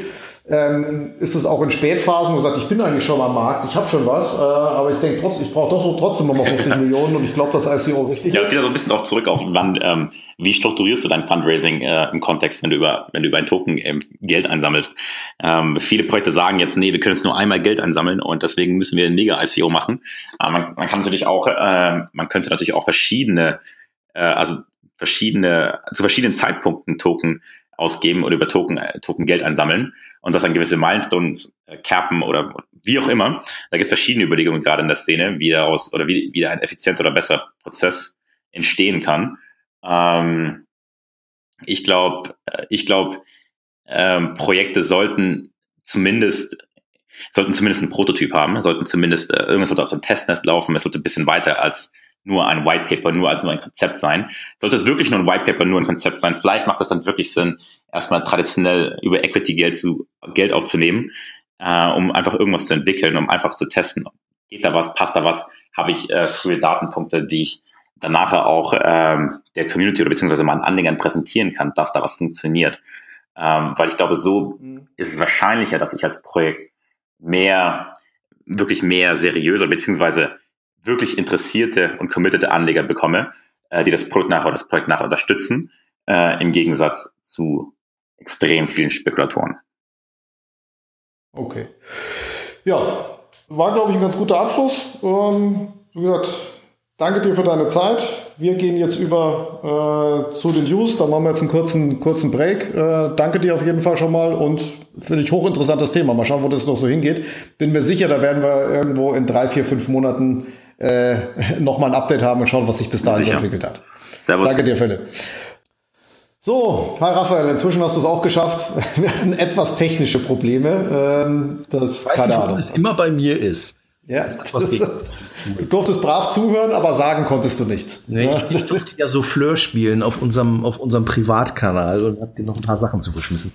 ähm, ist es auch in Spätphasen, wo sagt, ich bin eigentlich schon am Markt, ich habe schon was, äh, aber ich denke trotzdem, ich brauche doch so trotzdem nochmal 50 Millionen und ich glaube, dass ICO richtig ja, ist. Ja, das geht ja so ein bisschen auch zurück auf wann, ähm, wie strukturierst du dein Fundraising äh, im Kontext, wenn du über, wenn du über ein Token ähm, Geld einsammelst. Ähm, viele Projekte sagen jetzt, nee, wir können jetzt nur einmal Geld einsammeln und deswegen müssen wir ein Mega-ICO machen. Aber man, man kann natürlich auch, äh, man könnte natürlich auch verschiedene, äh, also verschiedene, zu verschiedenen Zeitpunkten Token ausgeben oder über Token, äh, Token Geld einsammeln und das an gewisse Milestones äh, cappen oder wie auch immer. Da gibt es verschiedene Überlegungen gerade in der Szene, wie daraus oder wie, wie ein effizienter oder besser Prozess entstehen kann. Ähm, ich glaube, äh, ich glaube, ähm, Projekte sollten zumindest sollten zumindest einen Prototyp haben, sollten zumindest äh, irgendwas sollte auf dem Testnest laufen, es sollte ein bisschen weiter als nur ein White Paper, nur als nur ein Konzept sein. Sollte es wirklich nur ein White Paper, nur ein Konzept sein, vielleicht macht es dann wirklich Sinn, erstmal traditionell über Equity Geld zu Geld aufzunehmen, äh, um einfach irgendwas zu entwickeln, um einfach zu testen. Geht da was, passt da was, habe ich äh, frühe Datenpunkte, die ich dann nachher auch ähm, der Community oder beziehungsweise meinen Anlegern präsentieren kann, dass da was funktioniert. Ähm, weil ich glaube, so mhm. ist es wahrscheinlicher, dass ich als Projekt mehr, wirklich mehr seriöser, beziehungsweise wirklich interessierte und committete Anleger bekomme, äh, die das Produkt nachher oder das Projekt nachher unterstützen, äh, im Gegensatz zu extrem vielen Spekulatoren. Okay. Ja, war, glaube ich, ein ganz guter Abschluss. Ähm, wie gesagt, danke dir für deine Zeit. Wir gehen jetzt über äh, zu den News. Da machen wir jetzt einen kurzen, kurzen Break. Äh, danke dir auf jeden Fall schon mal und finde ich hochinteressantes Thema. Mal schauen, wo das noch so hingeht. Bin mir sicher, da werden wir irgendwo in drei, vier, fünf Monaten äh, nochmal ein Update haben und schauen, was sich bis dahin so entwickelt hat. Servus. Danke dir, Philipp. So, hi Raphael, inzwischen hast du es auch geschafft. Wir hatten etwas technische Probleme. Ähm, das, ich weiß keine nicht, Ahnung. es immer bei mir ist. Ja, das, was geht. Du durftest brav zuhören, aber sagen konntest du nicht. Nee, ja. ich durfte ja so Fleur spielen auf unserem, auf unserem Privatkanal und hab dir noch ein paar Sachen zugeschmissen.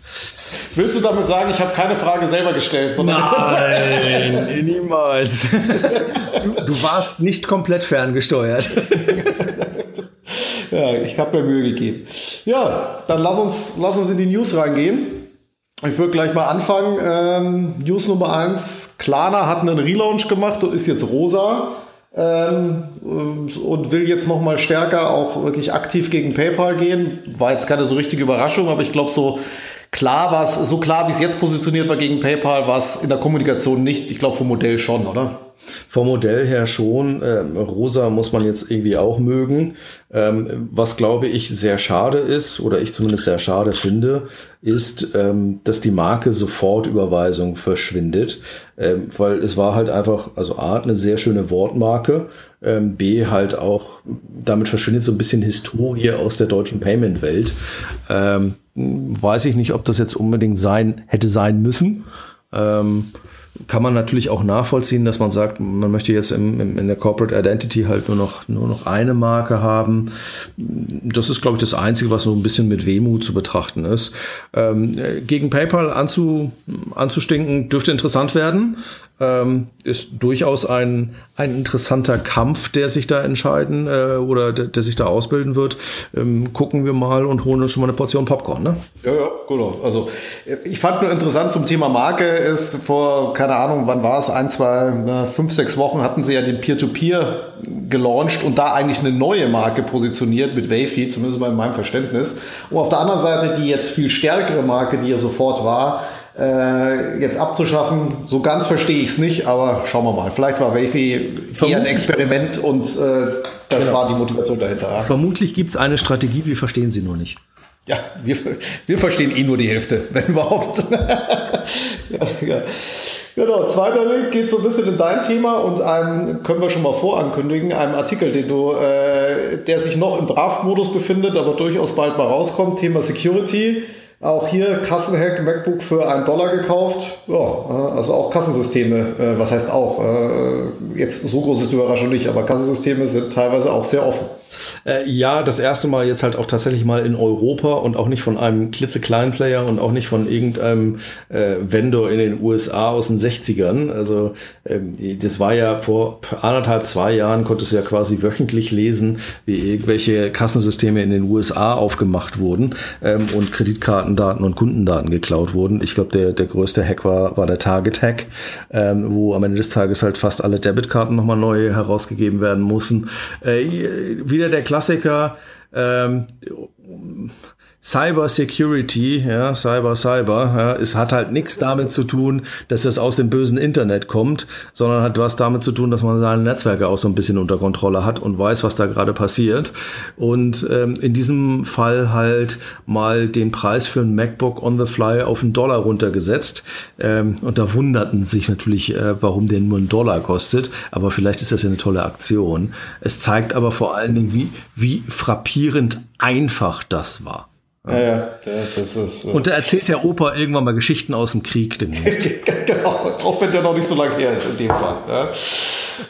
Willst du damit sagen, ich habe keine Frage selber gestellt? Sondern Nein, niemals. Du, du warst nicht komplett ferngesteuert. ja, ich habe mir Mühe gegeben. Ja, dann lass uns, lass uns in die News reingehen. Ich würde gleich mal anfangen. Ähm, News Nummer eins Klarna hat einen Relaunch gemacht und ist jetzt rosa ähm, und will jetzt noch mal stärker auch wirklich aktiv gegen PayPal gehen. War jetzt keine so richtige Überraschung, aber ich glaube so klar war es, so klar wie es jetzt positioniert war gegen PayPal, war es in der Kommunikation nicht. Ich glaube vom Modell schon, oder? Vom Modell her schon. Ähm, Rosa muss man jetzt irgendwie auch mögen. Ähm, was glaube ich sehr schade ist, oder ich zumindest sehr schade finde, ist, ähm, dass die Marke Sofortüberweisung verschwindet. Ähm, weil es war halt einfach, also A, eine sehr schöne Wortmarke, ähm, B, halt auch, damit verschwindet so ein bisschen Historie aus der deutschen Payment-Welt. Ähm, weiß ich nicht, ob das jetzt unbedingt sein, hätte sein müssen. Kann man natürlich auch nachvollziehen, dass man sagt, man möchte jetzt im, im, in der Corporate Identity halt nur noch, nur noch eine Marke haben. Das ist, glaube ich, das Einzige, was so ein bisschen mit Wehmut zu betrachten ist. Ähm, gegen PayPal anzu, anzustinken dürfte interessant werden ähm, ist durchaus ein, ein interessanter Kampf, der sich da entscheiden äh, oder der, der, sich da ausbilden wird. Ähm, gucken wir mal und holen uns schon mal eine Portion Popcorn, ne? Ja, ja, genau. Also ich fand nur interessant zum Thema Marke ist vor, keine Ahnung, wann war es, ein, zwei, na, fünf, sechs Wochen hatten sie ja den Peer-to-Peer -Peer gelauncht und da eigentlich eine neue Marke positioniert mit Wavy, zumindest in meinem Verständnis. Und auf der anderen Seite die jetzt viel stärkere Marke, die ja sofort war, äh, jetzt abzuschaffen. So ganz verstehe ich es nicht, aber schauen wir mal. Vielleicht war Wavy eher ein Experiment und äh, das genau. war die Motivation dahinter. Vermutlich gibt es eine Strategie, wir verstehen sie nur nicht. Ja, wir, wir verstehen eh nur die Hälfte, wenn überhaupt. ja, ja. Genau, zweiter Link geht so ein bisschen in dein Thema und einem können wir schon mal vorankündigen, einem Artikel, den du, äh, der sich noch im Draft-Modus befindet, aber durchaus bald mal rauskommt, Thema Security. Auch hier Kassenhack MacBook für einen Dollar gekauft. Ja, äh, also auch Kassensysteme, äh, was heißt auch? Äh, jetzt so groß ist die Überraschung nicht, aber Kassensysteme sind teilweise auch sehr offen. Äh, ja, das erste Mal jetzt halt auch tatsächlich mal in Europa und auch nicht von einem klitzekleinen Player und auch nicht von irgendeinem äh, Vendor in den USA aus den 60ern. Also ähm, das war ja vor anderthalb, zwei Jahren konntest du ja quasi wöchentlich lesen, wie irgendwelche Kassensysteme in den USA aufgemacht wurden ähm, und Kreditkartendaten und Kundendaten geklaut wurden. Ich glaube, der, der größte Hack war, war der Target-Hack, ähm, wo am Ende des Tages halt fast alle Debitkarten nochmal neu herausgegeben werden mussten. Äh, wieder wieder der Klassiker. Ähm, Cyber Security, ja, Cyber, Cyber, ja, es hat halt nichts damit zu tun, dass das aus dem bösen Internet kommt, sondern hat was damit zu tun, dass man seine Netzwerke auch so ein bisschen unter Kontrolle hat und weiß, was da gerade passiert. Und ähm, in diesem Fall halt mal den Preis für ein MacBook on the fly auf einen Dollar runtergesetzt. Ähm, und da wunderten sich natürlich, äh, warum der nur einen Dollar kostet. Aber vielleicht ist das ja eine tolle Aktion. Es zeigt aber vor allen Dingen, wie, wie frappierend einfach das war. Ja, ja, das ist. Äh und da erzählt der Opa irgendwann mal Geschichten aus dem Krieg genau, auch wenn der noch nicht so lange her ist in dem Fall. Ja.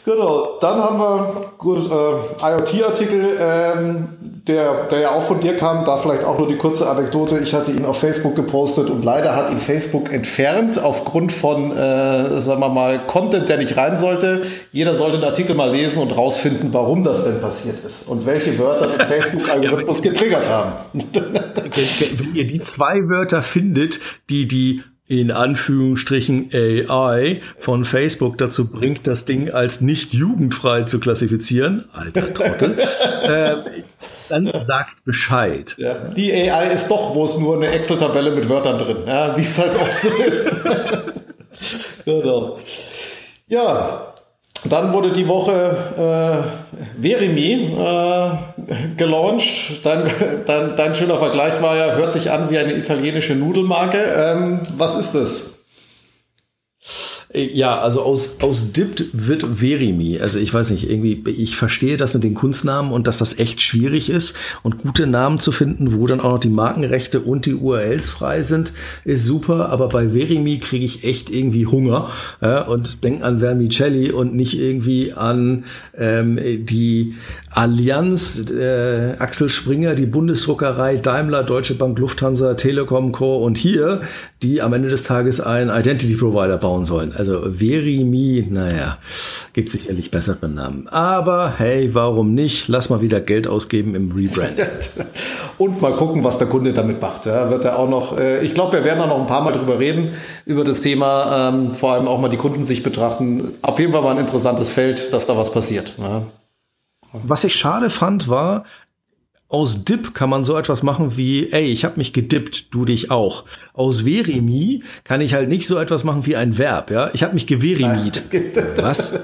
Genau, dann haben wir gut äh, IoT-Artikel, ähm, der, der ja auch von dir kam. Da vielleicht auch nur die kurze Anekdote. Ich hatte ihn auf Facebook gepostet und leider hat ihn Facebook entfernt aufgrund von, äh, sagen wir mal, Content, der nicht rein sollte. Jeder sollte den Artikel mal lesen und rausfinden, warum das denn passiert ist und welche Wörter den Facebook-Algorithmus getriggert haben. wenn ihr die zwei Wörter findet, die die in Anführungsstrichen AI von Facebook dazu bringt, das Ding als nicht jugendfrei zu klassifizieren, alter Trottel, äh, dann sagt Bescheid. Ja, die AI ist doch, wo es nur eine Excel-Tabelle mit Wörtern drin, ja, wie es halt oft so ist. genau. Ja, dann wurde die Woche äh, Verimi äh, gelauncht. Dein, dein, dein schöner Vergleich war ja, hört sich an wie eine italienische Nudelmarke. Ähm, was ist das? Ja, also aus, aus Dipped wird Verimi. Also ich weiß nicht, irgendwie, ich verstehe das mit den Kunstnamen und dass das echt schwierig ist und gute Namen zu finden, wo dann auch noch die Markenrechte und die URLs frei sind, ist super. Aber bei Verimi kriege ich echt irgendwie Hunger ja, und denk an Vermicelli und nicht irgendwie an ähm, die Allianz, äh, Axel Springer, die Bundesdruckerei, Daimler, Deutsche Bank, Lufthansa, Telekom Co. und hier, die am Ende des Tages einen Identity Provider bauen sollen. Also Verimi, naja, gibt sicherlich bessere Namen. Aber hey, warum nicht? Lass mal wieder Geld ausgeben im Rebrand. und mal gucken, was der Kunde damit macht. Ja, wird er auch noch, äh, ich glaube, wir werden da noch ein paar Mal drüber reden, über das Thema, ähm, vor allem auch mal die Kunden sich betrachten. Auf jeden Fall mal ein interessantes Feld, dass da was passiert. Ja. Was ich schade fand, war, aus Dip kann man so etwas machen wie, ey, ich habe mich gedippt, du dich auch. Aus Verimi kann ich halt nicht so etwas machen wie ein Verb, ja. Ich habe mich geverimiet. Was?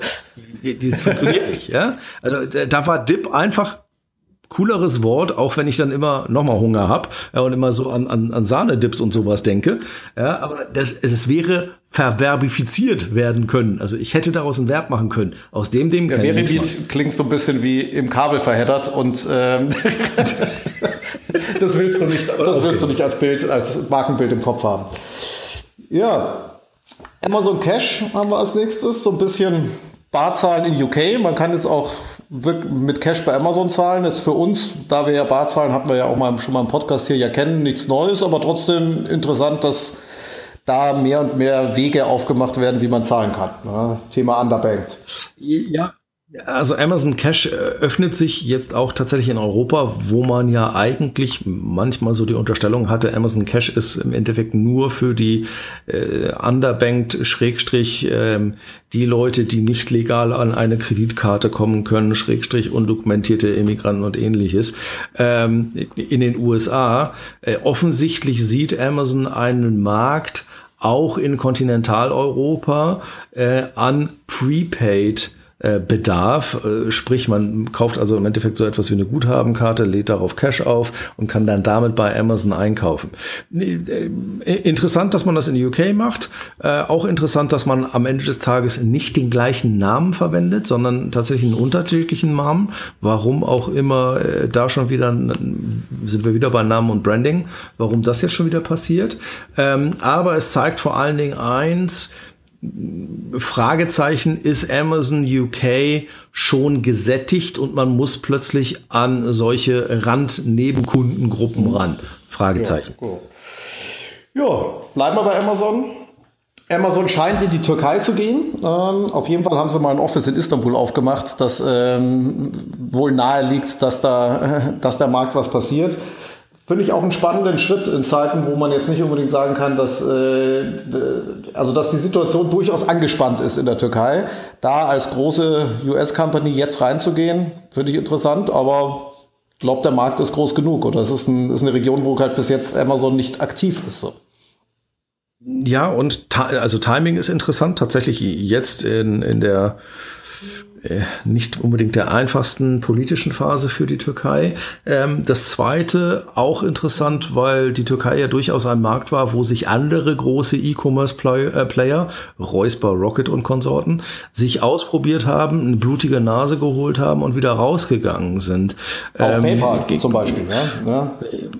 Das funktioniert nicht, ja. Also da war Dip einfach cooleres Wort, auch wenn ich dann immer nochmal Hunger hab ja, und immer so an, an, an Sahnedips und sowas denke. Ja, aber das, es wäre ververbifiziert werden können. Also ich hätte daraus ein Verb machen können. Aus dem dem ja, Veribit klingt so ein bisschen wie im Kabel verheddert und ähm, das willst du nicht, das okay. willst du nicht als Bild, als Markenbild im Kopf haben. Ja, Amazon Cash haben wir als nächstes, so ein bisschen Barzahlen in UK. Man kann jetzt auch mit Cash bei Amazon zahlen. Jetzt für uns, da wir ja Bar zahlen, hatten wir ja auch mal schon mal im Podcast hier ja kennen, nichts Neues, aber trotzdem interessant, dass da mehr und mehr Wege aufgemacht werden, wie man zahlen kann. Ja, Thema Underbanked. Ja, also Amazon Cash äh, öffnet sich jetzt auch tatsächlich in Europa, wo man ja eigentlich manchmal so die Unterstellung hatte, Amazon Cash ist im Endeffekt nur für die äh, underbanked Schrägstrich ähm, die Leute, die nicht legal an eine Kreditkarte kommen können, Schrägstrich undokumentierte Immigranten und ähnliches. Ähm, in den USA äh, offensichtlich sieht Amazon einen Markt auch in Kontinentaleuropa äh, an Prepaid äh, Bedarf. Äh, sprich, man kauft also im Endeffekt so etwas wie eine Guthabenkarte, lädt darauf Cash auf und kann dann damit bei Amazon einkaufen. Äh, interessant, dass man das in UK macht. Auch interessant, dass man am Ende des Tages nicht den gleichen Namen verwendet, sondern tatsächlich einen unterschiedlichen Namen. Warum auch immer da schon wieder sind wir wieder bei Namen und Branding. Warum das jetzt schon wieder passiert. Ähm, aber es zeigt vor allen Dingen eins, Fragezeichen, ist Amazon UK schon gesättigt und man muss plötzlich an solche Rand-Nebenkundengruppen ran? Fragezeichen. Ja, ja, bleiben wir bei Amazon. Amazon scheint in die Türkei zu gehen. Ähm, auf jeden Fall haben sie mal ein Office in Istanbul aufgemacht, das ähm, wohl nahe liegt, dass da, dass der Markt was passiert. Finde ich auch einen spannenden Schritt in Zeiten, wo man jetzt nicht unbedingt sagen kann, dass, äh, also dass die Situation durchaus angespannt ist in der Türkei. Da als große US-Company jetzt reinzugehen, finde ich interessant, aber ich glaube, der Markt ist groß genug oder es ist, ein, ist, eine Region, wo halt bis jetzt Amazon nicht aktiv ist. So. Ja, und also Timing ist interessant. Tatsächlich jetzt in, in der nicht unbedingt der einfachsten politischen Phase für die Türkei. Ähm, das zweite auch interessant, weil die Türkei ja durchaus ein Markt war, wo sich andere große E-Commerce-Player, äh, Räusper, Rocket und Konsorten, sich ausprobiert haben, eine blutige Nase geholt haben und wieder rausgegangen sind. Auch ähm, PayPal zum Beispiel, ja? ja.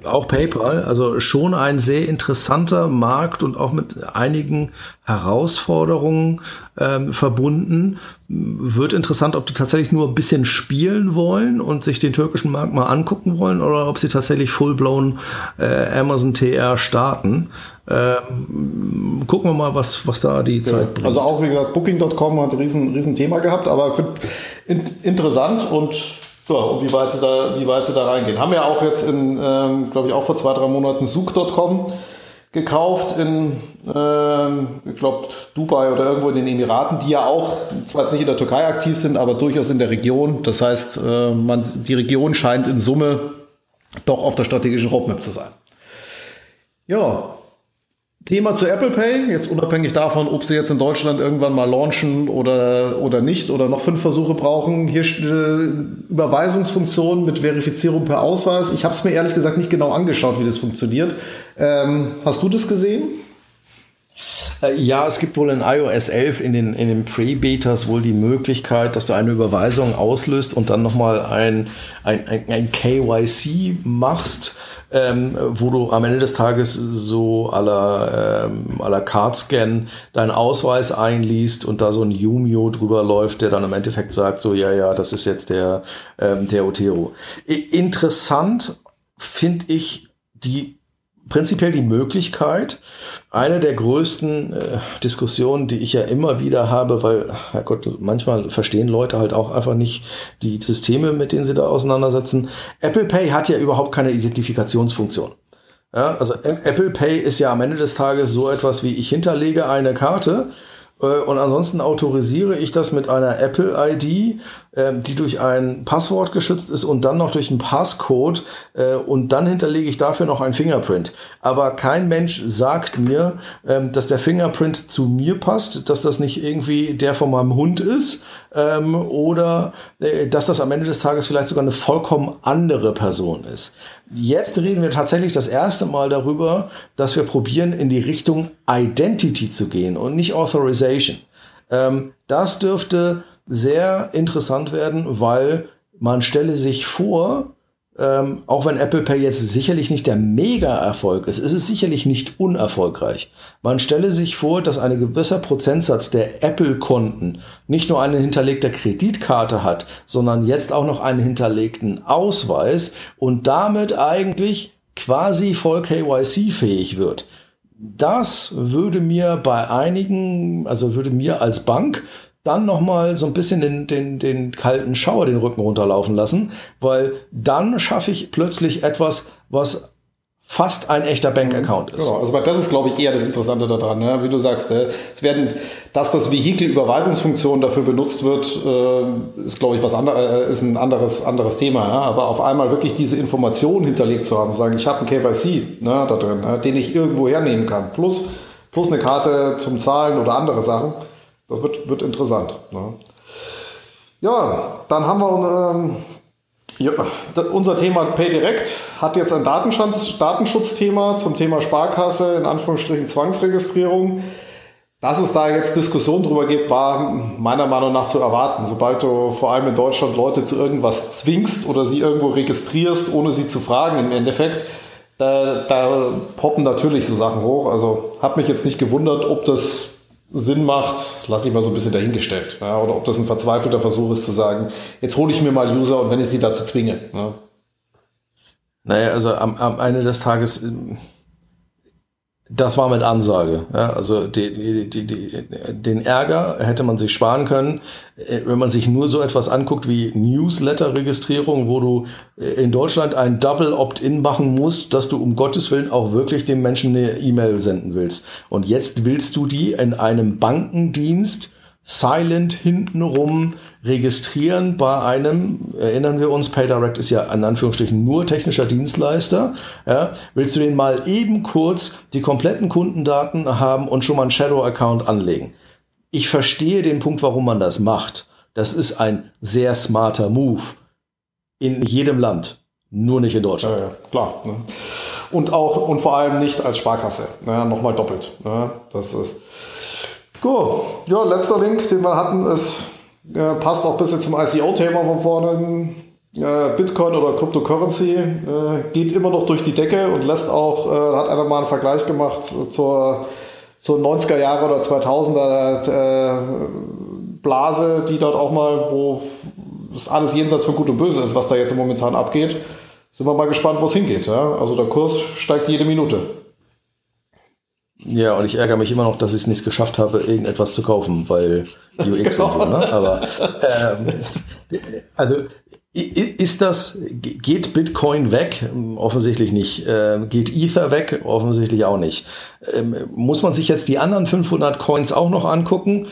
Auch PayPal, also schon ein sehr interessanter Markt und auch mit einigen Herausforderungen ähm, verbunden. Wird interessant, ob die tatsächlich nur ein bisschen spielen wollen und sich den türkischen Markt mal angucken wollen oder ob sie tatsächlich full-blown äh, Amazon TR starten. Ähm, gucken wir mal, was, was da die Zeit ja, bringt. Also auch, wie gesagt, Booking.com hat ein riesen, riesen Thema gehabt, aber in, interessant und ja, und wie weit sie da, wie weit sie da reingehen. Haben ja auch jetzt in, ähm, glaube ich, auch vor zwei, drei Monaten Zook.com gekauft in, äh, ich glaube, Dubai oder irgendwo in den Emiraten, die ja auch zwar jetzt nicht in der Türkei aktiv sind, aber durchaus in der Region. Das heißt, äh, man, die Region scheint in Summe doch auf der strategischen Roadmap zu sein. Ja, Thema zu Apple Pay, jetzt unabhängig davon, ob sie jetzt in Deutschland irgendwann mal launchen oder, oder nicht oder noch fünf Versuche brauchen. Hier äh, Überweisungsfunktion mit Verifizierung per Ausweis. Ich habe es mir ehrlich gesagt nicht genau angeschaut, wie das funktioniert. Ähm, hast du das gesehen? Äh, ja, es gibt wohl in iOS 11 in den, in den Pre-Betas wohl die Möglichkeit, dass du eine Überweisung auslöst und dann nochmal ein, ein, ein, ein KYC machst, ähm, wo du am Ende des Tages so aller ähm, aller Card-Scan deinen Ausweis einliest und da so ein Yumio drüber läuft, der dann im Endeffekt sagt, so ja, ja, das ist jetzt der, ähm, der Otero. interessant finde ich die prinzipiell die Möglichkeit, eine der größten äh, Diskussionen, die ich ja immer wieder habe, weil, Herrgott, manchmal verstehen Leute halt auch einfach nicht die Systeme, mit denen sie da auseinandersetzen. Apple Pay hat ja überhaupt keine Identifikationsfunktion. Ja, also Apple Pay ist ja am Ende des Tages so etwas wie ich hinterlege eine Karte äh, und ansonsten autorisiere ich das mit einer Apple ID, die durch ein Passwort geschützt ist und dann noch durch einen Passcode äh, und dann hinterlege ich dafür noch ein Fingerprint. Aber kein Mensch sagt mir, ähm, dass der Fingerprint zu mir passt, dass das nicht irgendwie der von meinem Hund ist ähm, oder äh, dass das am Ende des Tages vielleicht sogar eine vollkommen andere Person ist. Jetzt reden wir tatsächlich das erste Mal darüber, dass wir probieren, in die Richtung Identity zu gehen und nicht Authorization. Ähm, das dürfte sehr interessant werden, weil man stelle sich vor, ähm, auch wenn Apple Pay jetzt sicherlich nicht der Mega-Erfolg ist, ist es sicherlich nicht unerfolgreich. Man stelle sich vor, dass ein gewisser Prozentsatz der Apple-Konten nicht nur eine hinterlegte Kreditkarte hat, sondern jetzt auch noch einen hinterlegten Ausweis und damit eigentlich quasi voll KYC-fähig wird. Das würde mir bei einigen, also würde mir als Bank dann nochmal so ein bisschen den, den, den kalten Schauer den Rücken runterlaufen lassen, weil dann schaffe ich plötzlich etwas, was fast ein echter Bankaccount ist. Genau, also das ist, glaube ich, eher das Interessante daran. Ne? Wie du sagst, äh, es werden, dass das Vehikel Überweisungsfunktion dafür benutzt wird, äh, ist, glaube ich, was anderes, äh, ist ein anderes, anderes Thema. Ja? Aber auf einmal wirklich diese Informationen hinterlegt zu haben, sagen, ich habe einen KYC ne, da drin, ne, den ich irgendwo hernehmen kann, plus, plus eine Karte zum Zahlen oder andere Sachen das wird, wird interessant. Ne? Ja, dann haben wir ähm, ja, unser Thema PayDirect hat jetzt ein Datenschutz, Datenschutzthema zum Thema Sparkasse, in Anführungsstrichen Zwangsregistrierung. Dass es da jetzt Diskussionen drüber gibt, war meiner Meinung nach zu erwarten. Sobald du vor allem in Deutschland Leute zu irgendwas zwingst oder sie irgendwo registrierst, ohne sie zu fragen im Endeffekt, da, da poppen natürlich so Sachen hoch. Also hat mich jetzt nicht gewundert, ob das Sinn macht, lasse ich mal so ein bisschen dahingestellt. Ja, oder ob das ein verzweifelter Versuch ist zu sagen, jetzt hole ich mir mal User und wenn ich sie dazu zwinge. Ja. Naja, also am, am Ende des Tages ähm, das war mit Ansage. Ja, also die, die, die, den Ärger hätte man sich sparen können, äh, wenn man sich nur so etwas anguckt wie Newsletter-Registrierung, wo du äh, in Deutschland ein Double Opt-in machen musst, dass du um Gottes Willen auch wirklich dem Menschen eine E-Mail senden willst. Und jetzt willst du die in einem Bankendienst silent hintenrum registrieren bei einem, erinnern wir uns, PayDirect ist ja in Anführungsstrichen nur technischer Dienstleister, ja, willst du den mal eben kurz die kompletten Kundendaten haben und schon mal einen Shadow-Account anlegen. Ich verstehe den Punkt, warum man das macht. Das ist ein sehr smarter Move. In jedem Land. Nur nicht in Deutschland. Ja, ja klar. Ne? Und auch, und vor allem nicht als Sparkasse. Ne? Nochmal doppelt. Ne? Das ist. Gut. Ja, letzter Link, den wir hatten, ist passt auch ein bisschen zum ICO-Thema von vorne. Bitcoin oder Cryptocurrency äh, geht immer noch durch die Decke und lässt auch, äh, hat einer mal einen Vergleich gemacht zur, zur 90er Jahre oder 2000er äh, Blase, die dort auch mal, wo alles jenseits von Gut und Böse ist, was da jetzt momentan abgeht. Sind wir mal gespannt, wo es hingeht. Ja? Also der Kurs steigt jede Minute. Ja, und ich ärgere mich immer noch, dass ich es nicht geschafft habe, irgendetwas zu kaufen, weil UX genau. und so, ne? Aber ähm, also ist das, geht Bitcoin weg? Offensichtlich nicht. Ähm, geht Ether weg? Offensichtlich auch nicht. Ähm, muss man sich jetzt die anderen 500 Coins auch noch angucken?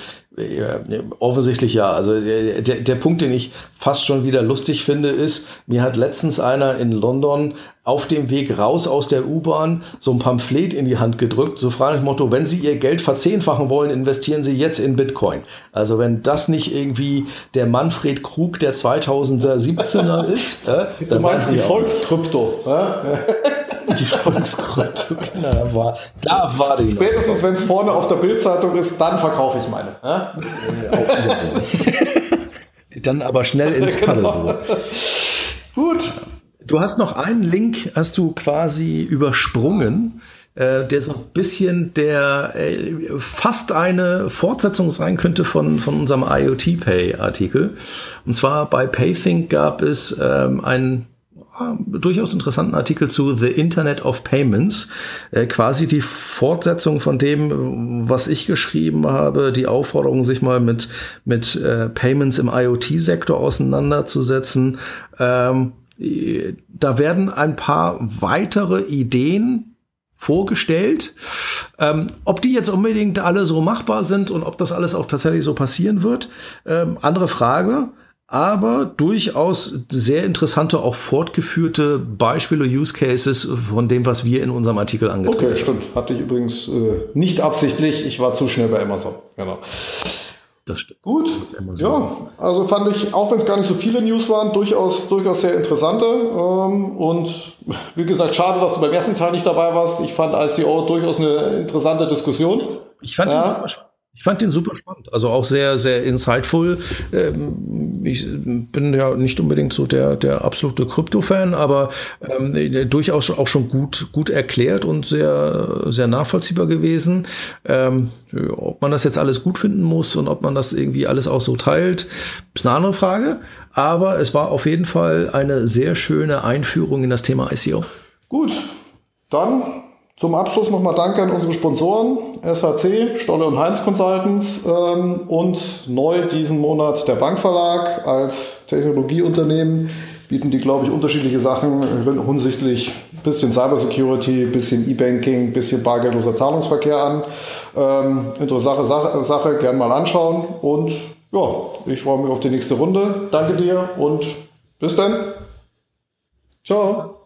Offensichtlich ja. Also der, der Punkt, den ich fast schon wieder lustig finde, ist, mir hat letztens einer in London auf dem Weg raus aus der U-Bahn so ein Pamphlet in die Hand gedrückt, so frage ich Motto, wenn Sie Ihr Geld verzehnfachen wollen, investieren Sie jetzt in Bitcoin. Also wenn das nicht irgendwie der Manfred Krug der 2017er ist, äh, dann du meinst die Volkskrypto. Die Volksgründung, genau, da war, da war die. Spätestens, wenn es vorne auf der Bildzeitung ist, dann verkaufe ich meine. Ja? Dann aber schnell ins genau. Gut. Du hast noch einen Link, hast du quasi übersprungen äh, der so ein bisschen der äh, fast eine Fortsetzung sein könnte von, von unserem IoT Pay Artikel. Und zwar bei Paythink gab es ähm, einen durchaus interessanten Artikel zu The Internet of Payments, äh, quasi die Fortsetzung von dem, was ich geschrieben habe, die Aufforderung, sich mal mit, mit äh, Payments im IoT-Sektor auseinanderzusetzen. Ähm, da werden ein paar weitere Ideen vorgestellt. Ähm, ob die jetzt unbedingt alle so machbar sind und ob das alles auch tatsächlich so passieren wird, ähm, andere Frage. Aber durchaus sehr interessante, auch fortgeführte Beispiele, Use Cases von dem, was wir in unserem Artikel angetragen haben. Okay, stimmt. Hatte ich übrigens äh, nicht absichtlich. Ich war zu schnell bei Amazon. Genau. Das stimmt. Gut. Ja, also fand ich, auch wenn es gar nicht so viele News waren, durchaus, durchaus sehr interessante. Ähm, und wie gesagt, schade, dass du beim ersten Teil nicht dabei warst. Ich fand ICO durchaus eine interessante Diskussion. Ich fand ja. ihn ich fand den super spannend, also auch sehr, sehr insightful. Ähm, ich bin ja nicht unbedingt so der, der absolute Krypto-Fan, aber ähm, durchaus auch schon gut, gut erklärt und sehr, sehr nachvollziehbar gewesen. Ähm, ob man das jetzt alles gut finden muss und ob man das irgendwie alles auch so teilt, ist eine andere Frage. Aber es war auf jeden Fall eine sehr schöne Einführung in das Thema ICO. Gut, dann zum Abschluss nochmal Danke an unsere Sponsoren, SHC, Stolle und Heinz Consultants ähm, und neu diesen Monat der Bankverlag als Technologieunternehmen bieten die, glaube ich, unterschiedliche Sachen hinsichtlich bisschen Cybersecurity, bisschen E-Banking, bisschen bargeldloser Zahlungsverkehr an. Ähm, interessante Sache, Sache, gern mal anschauen und ja, ich freue mich auf die nächste Runde. Danke dir und bis dann. Ciao.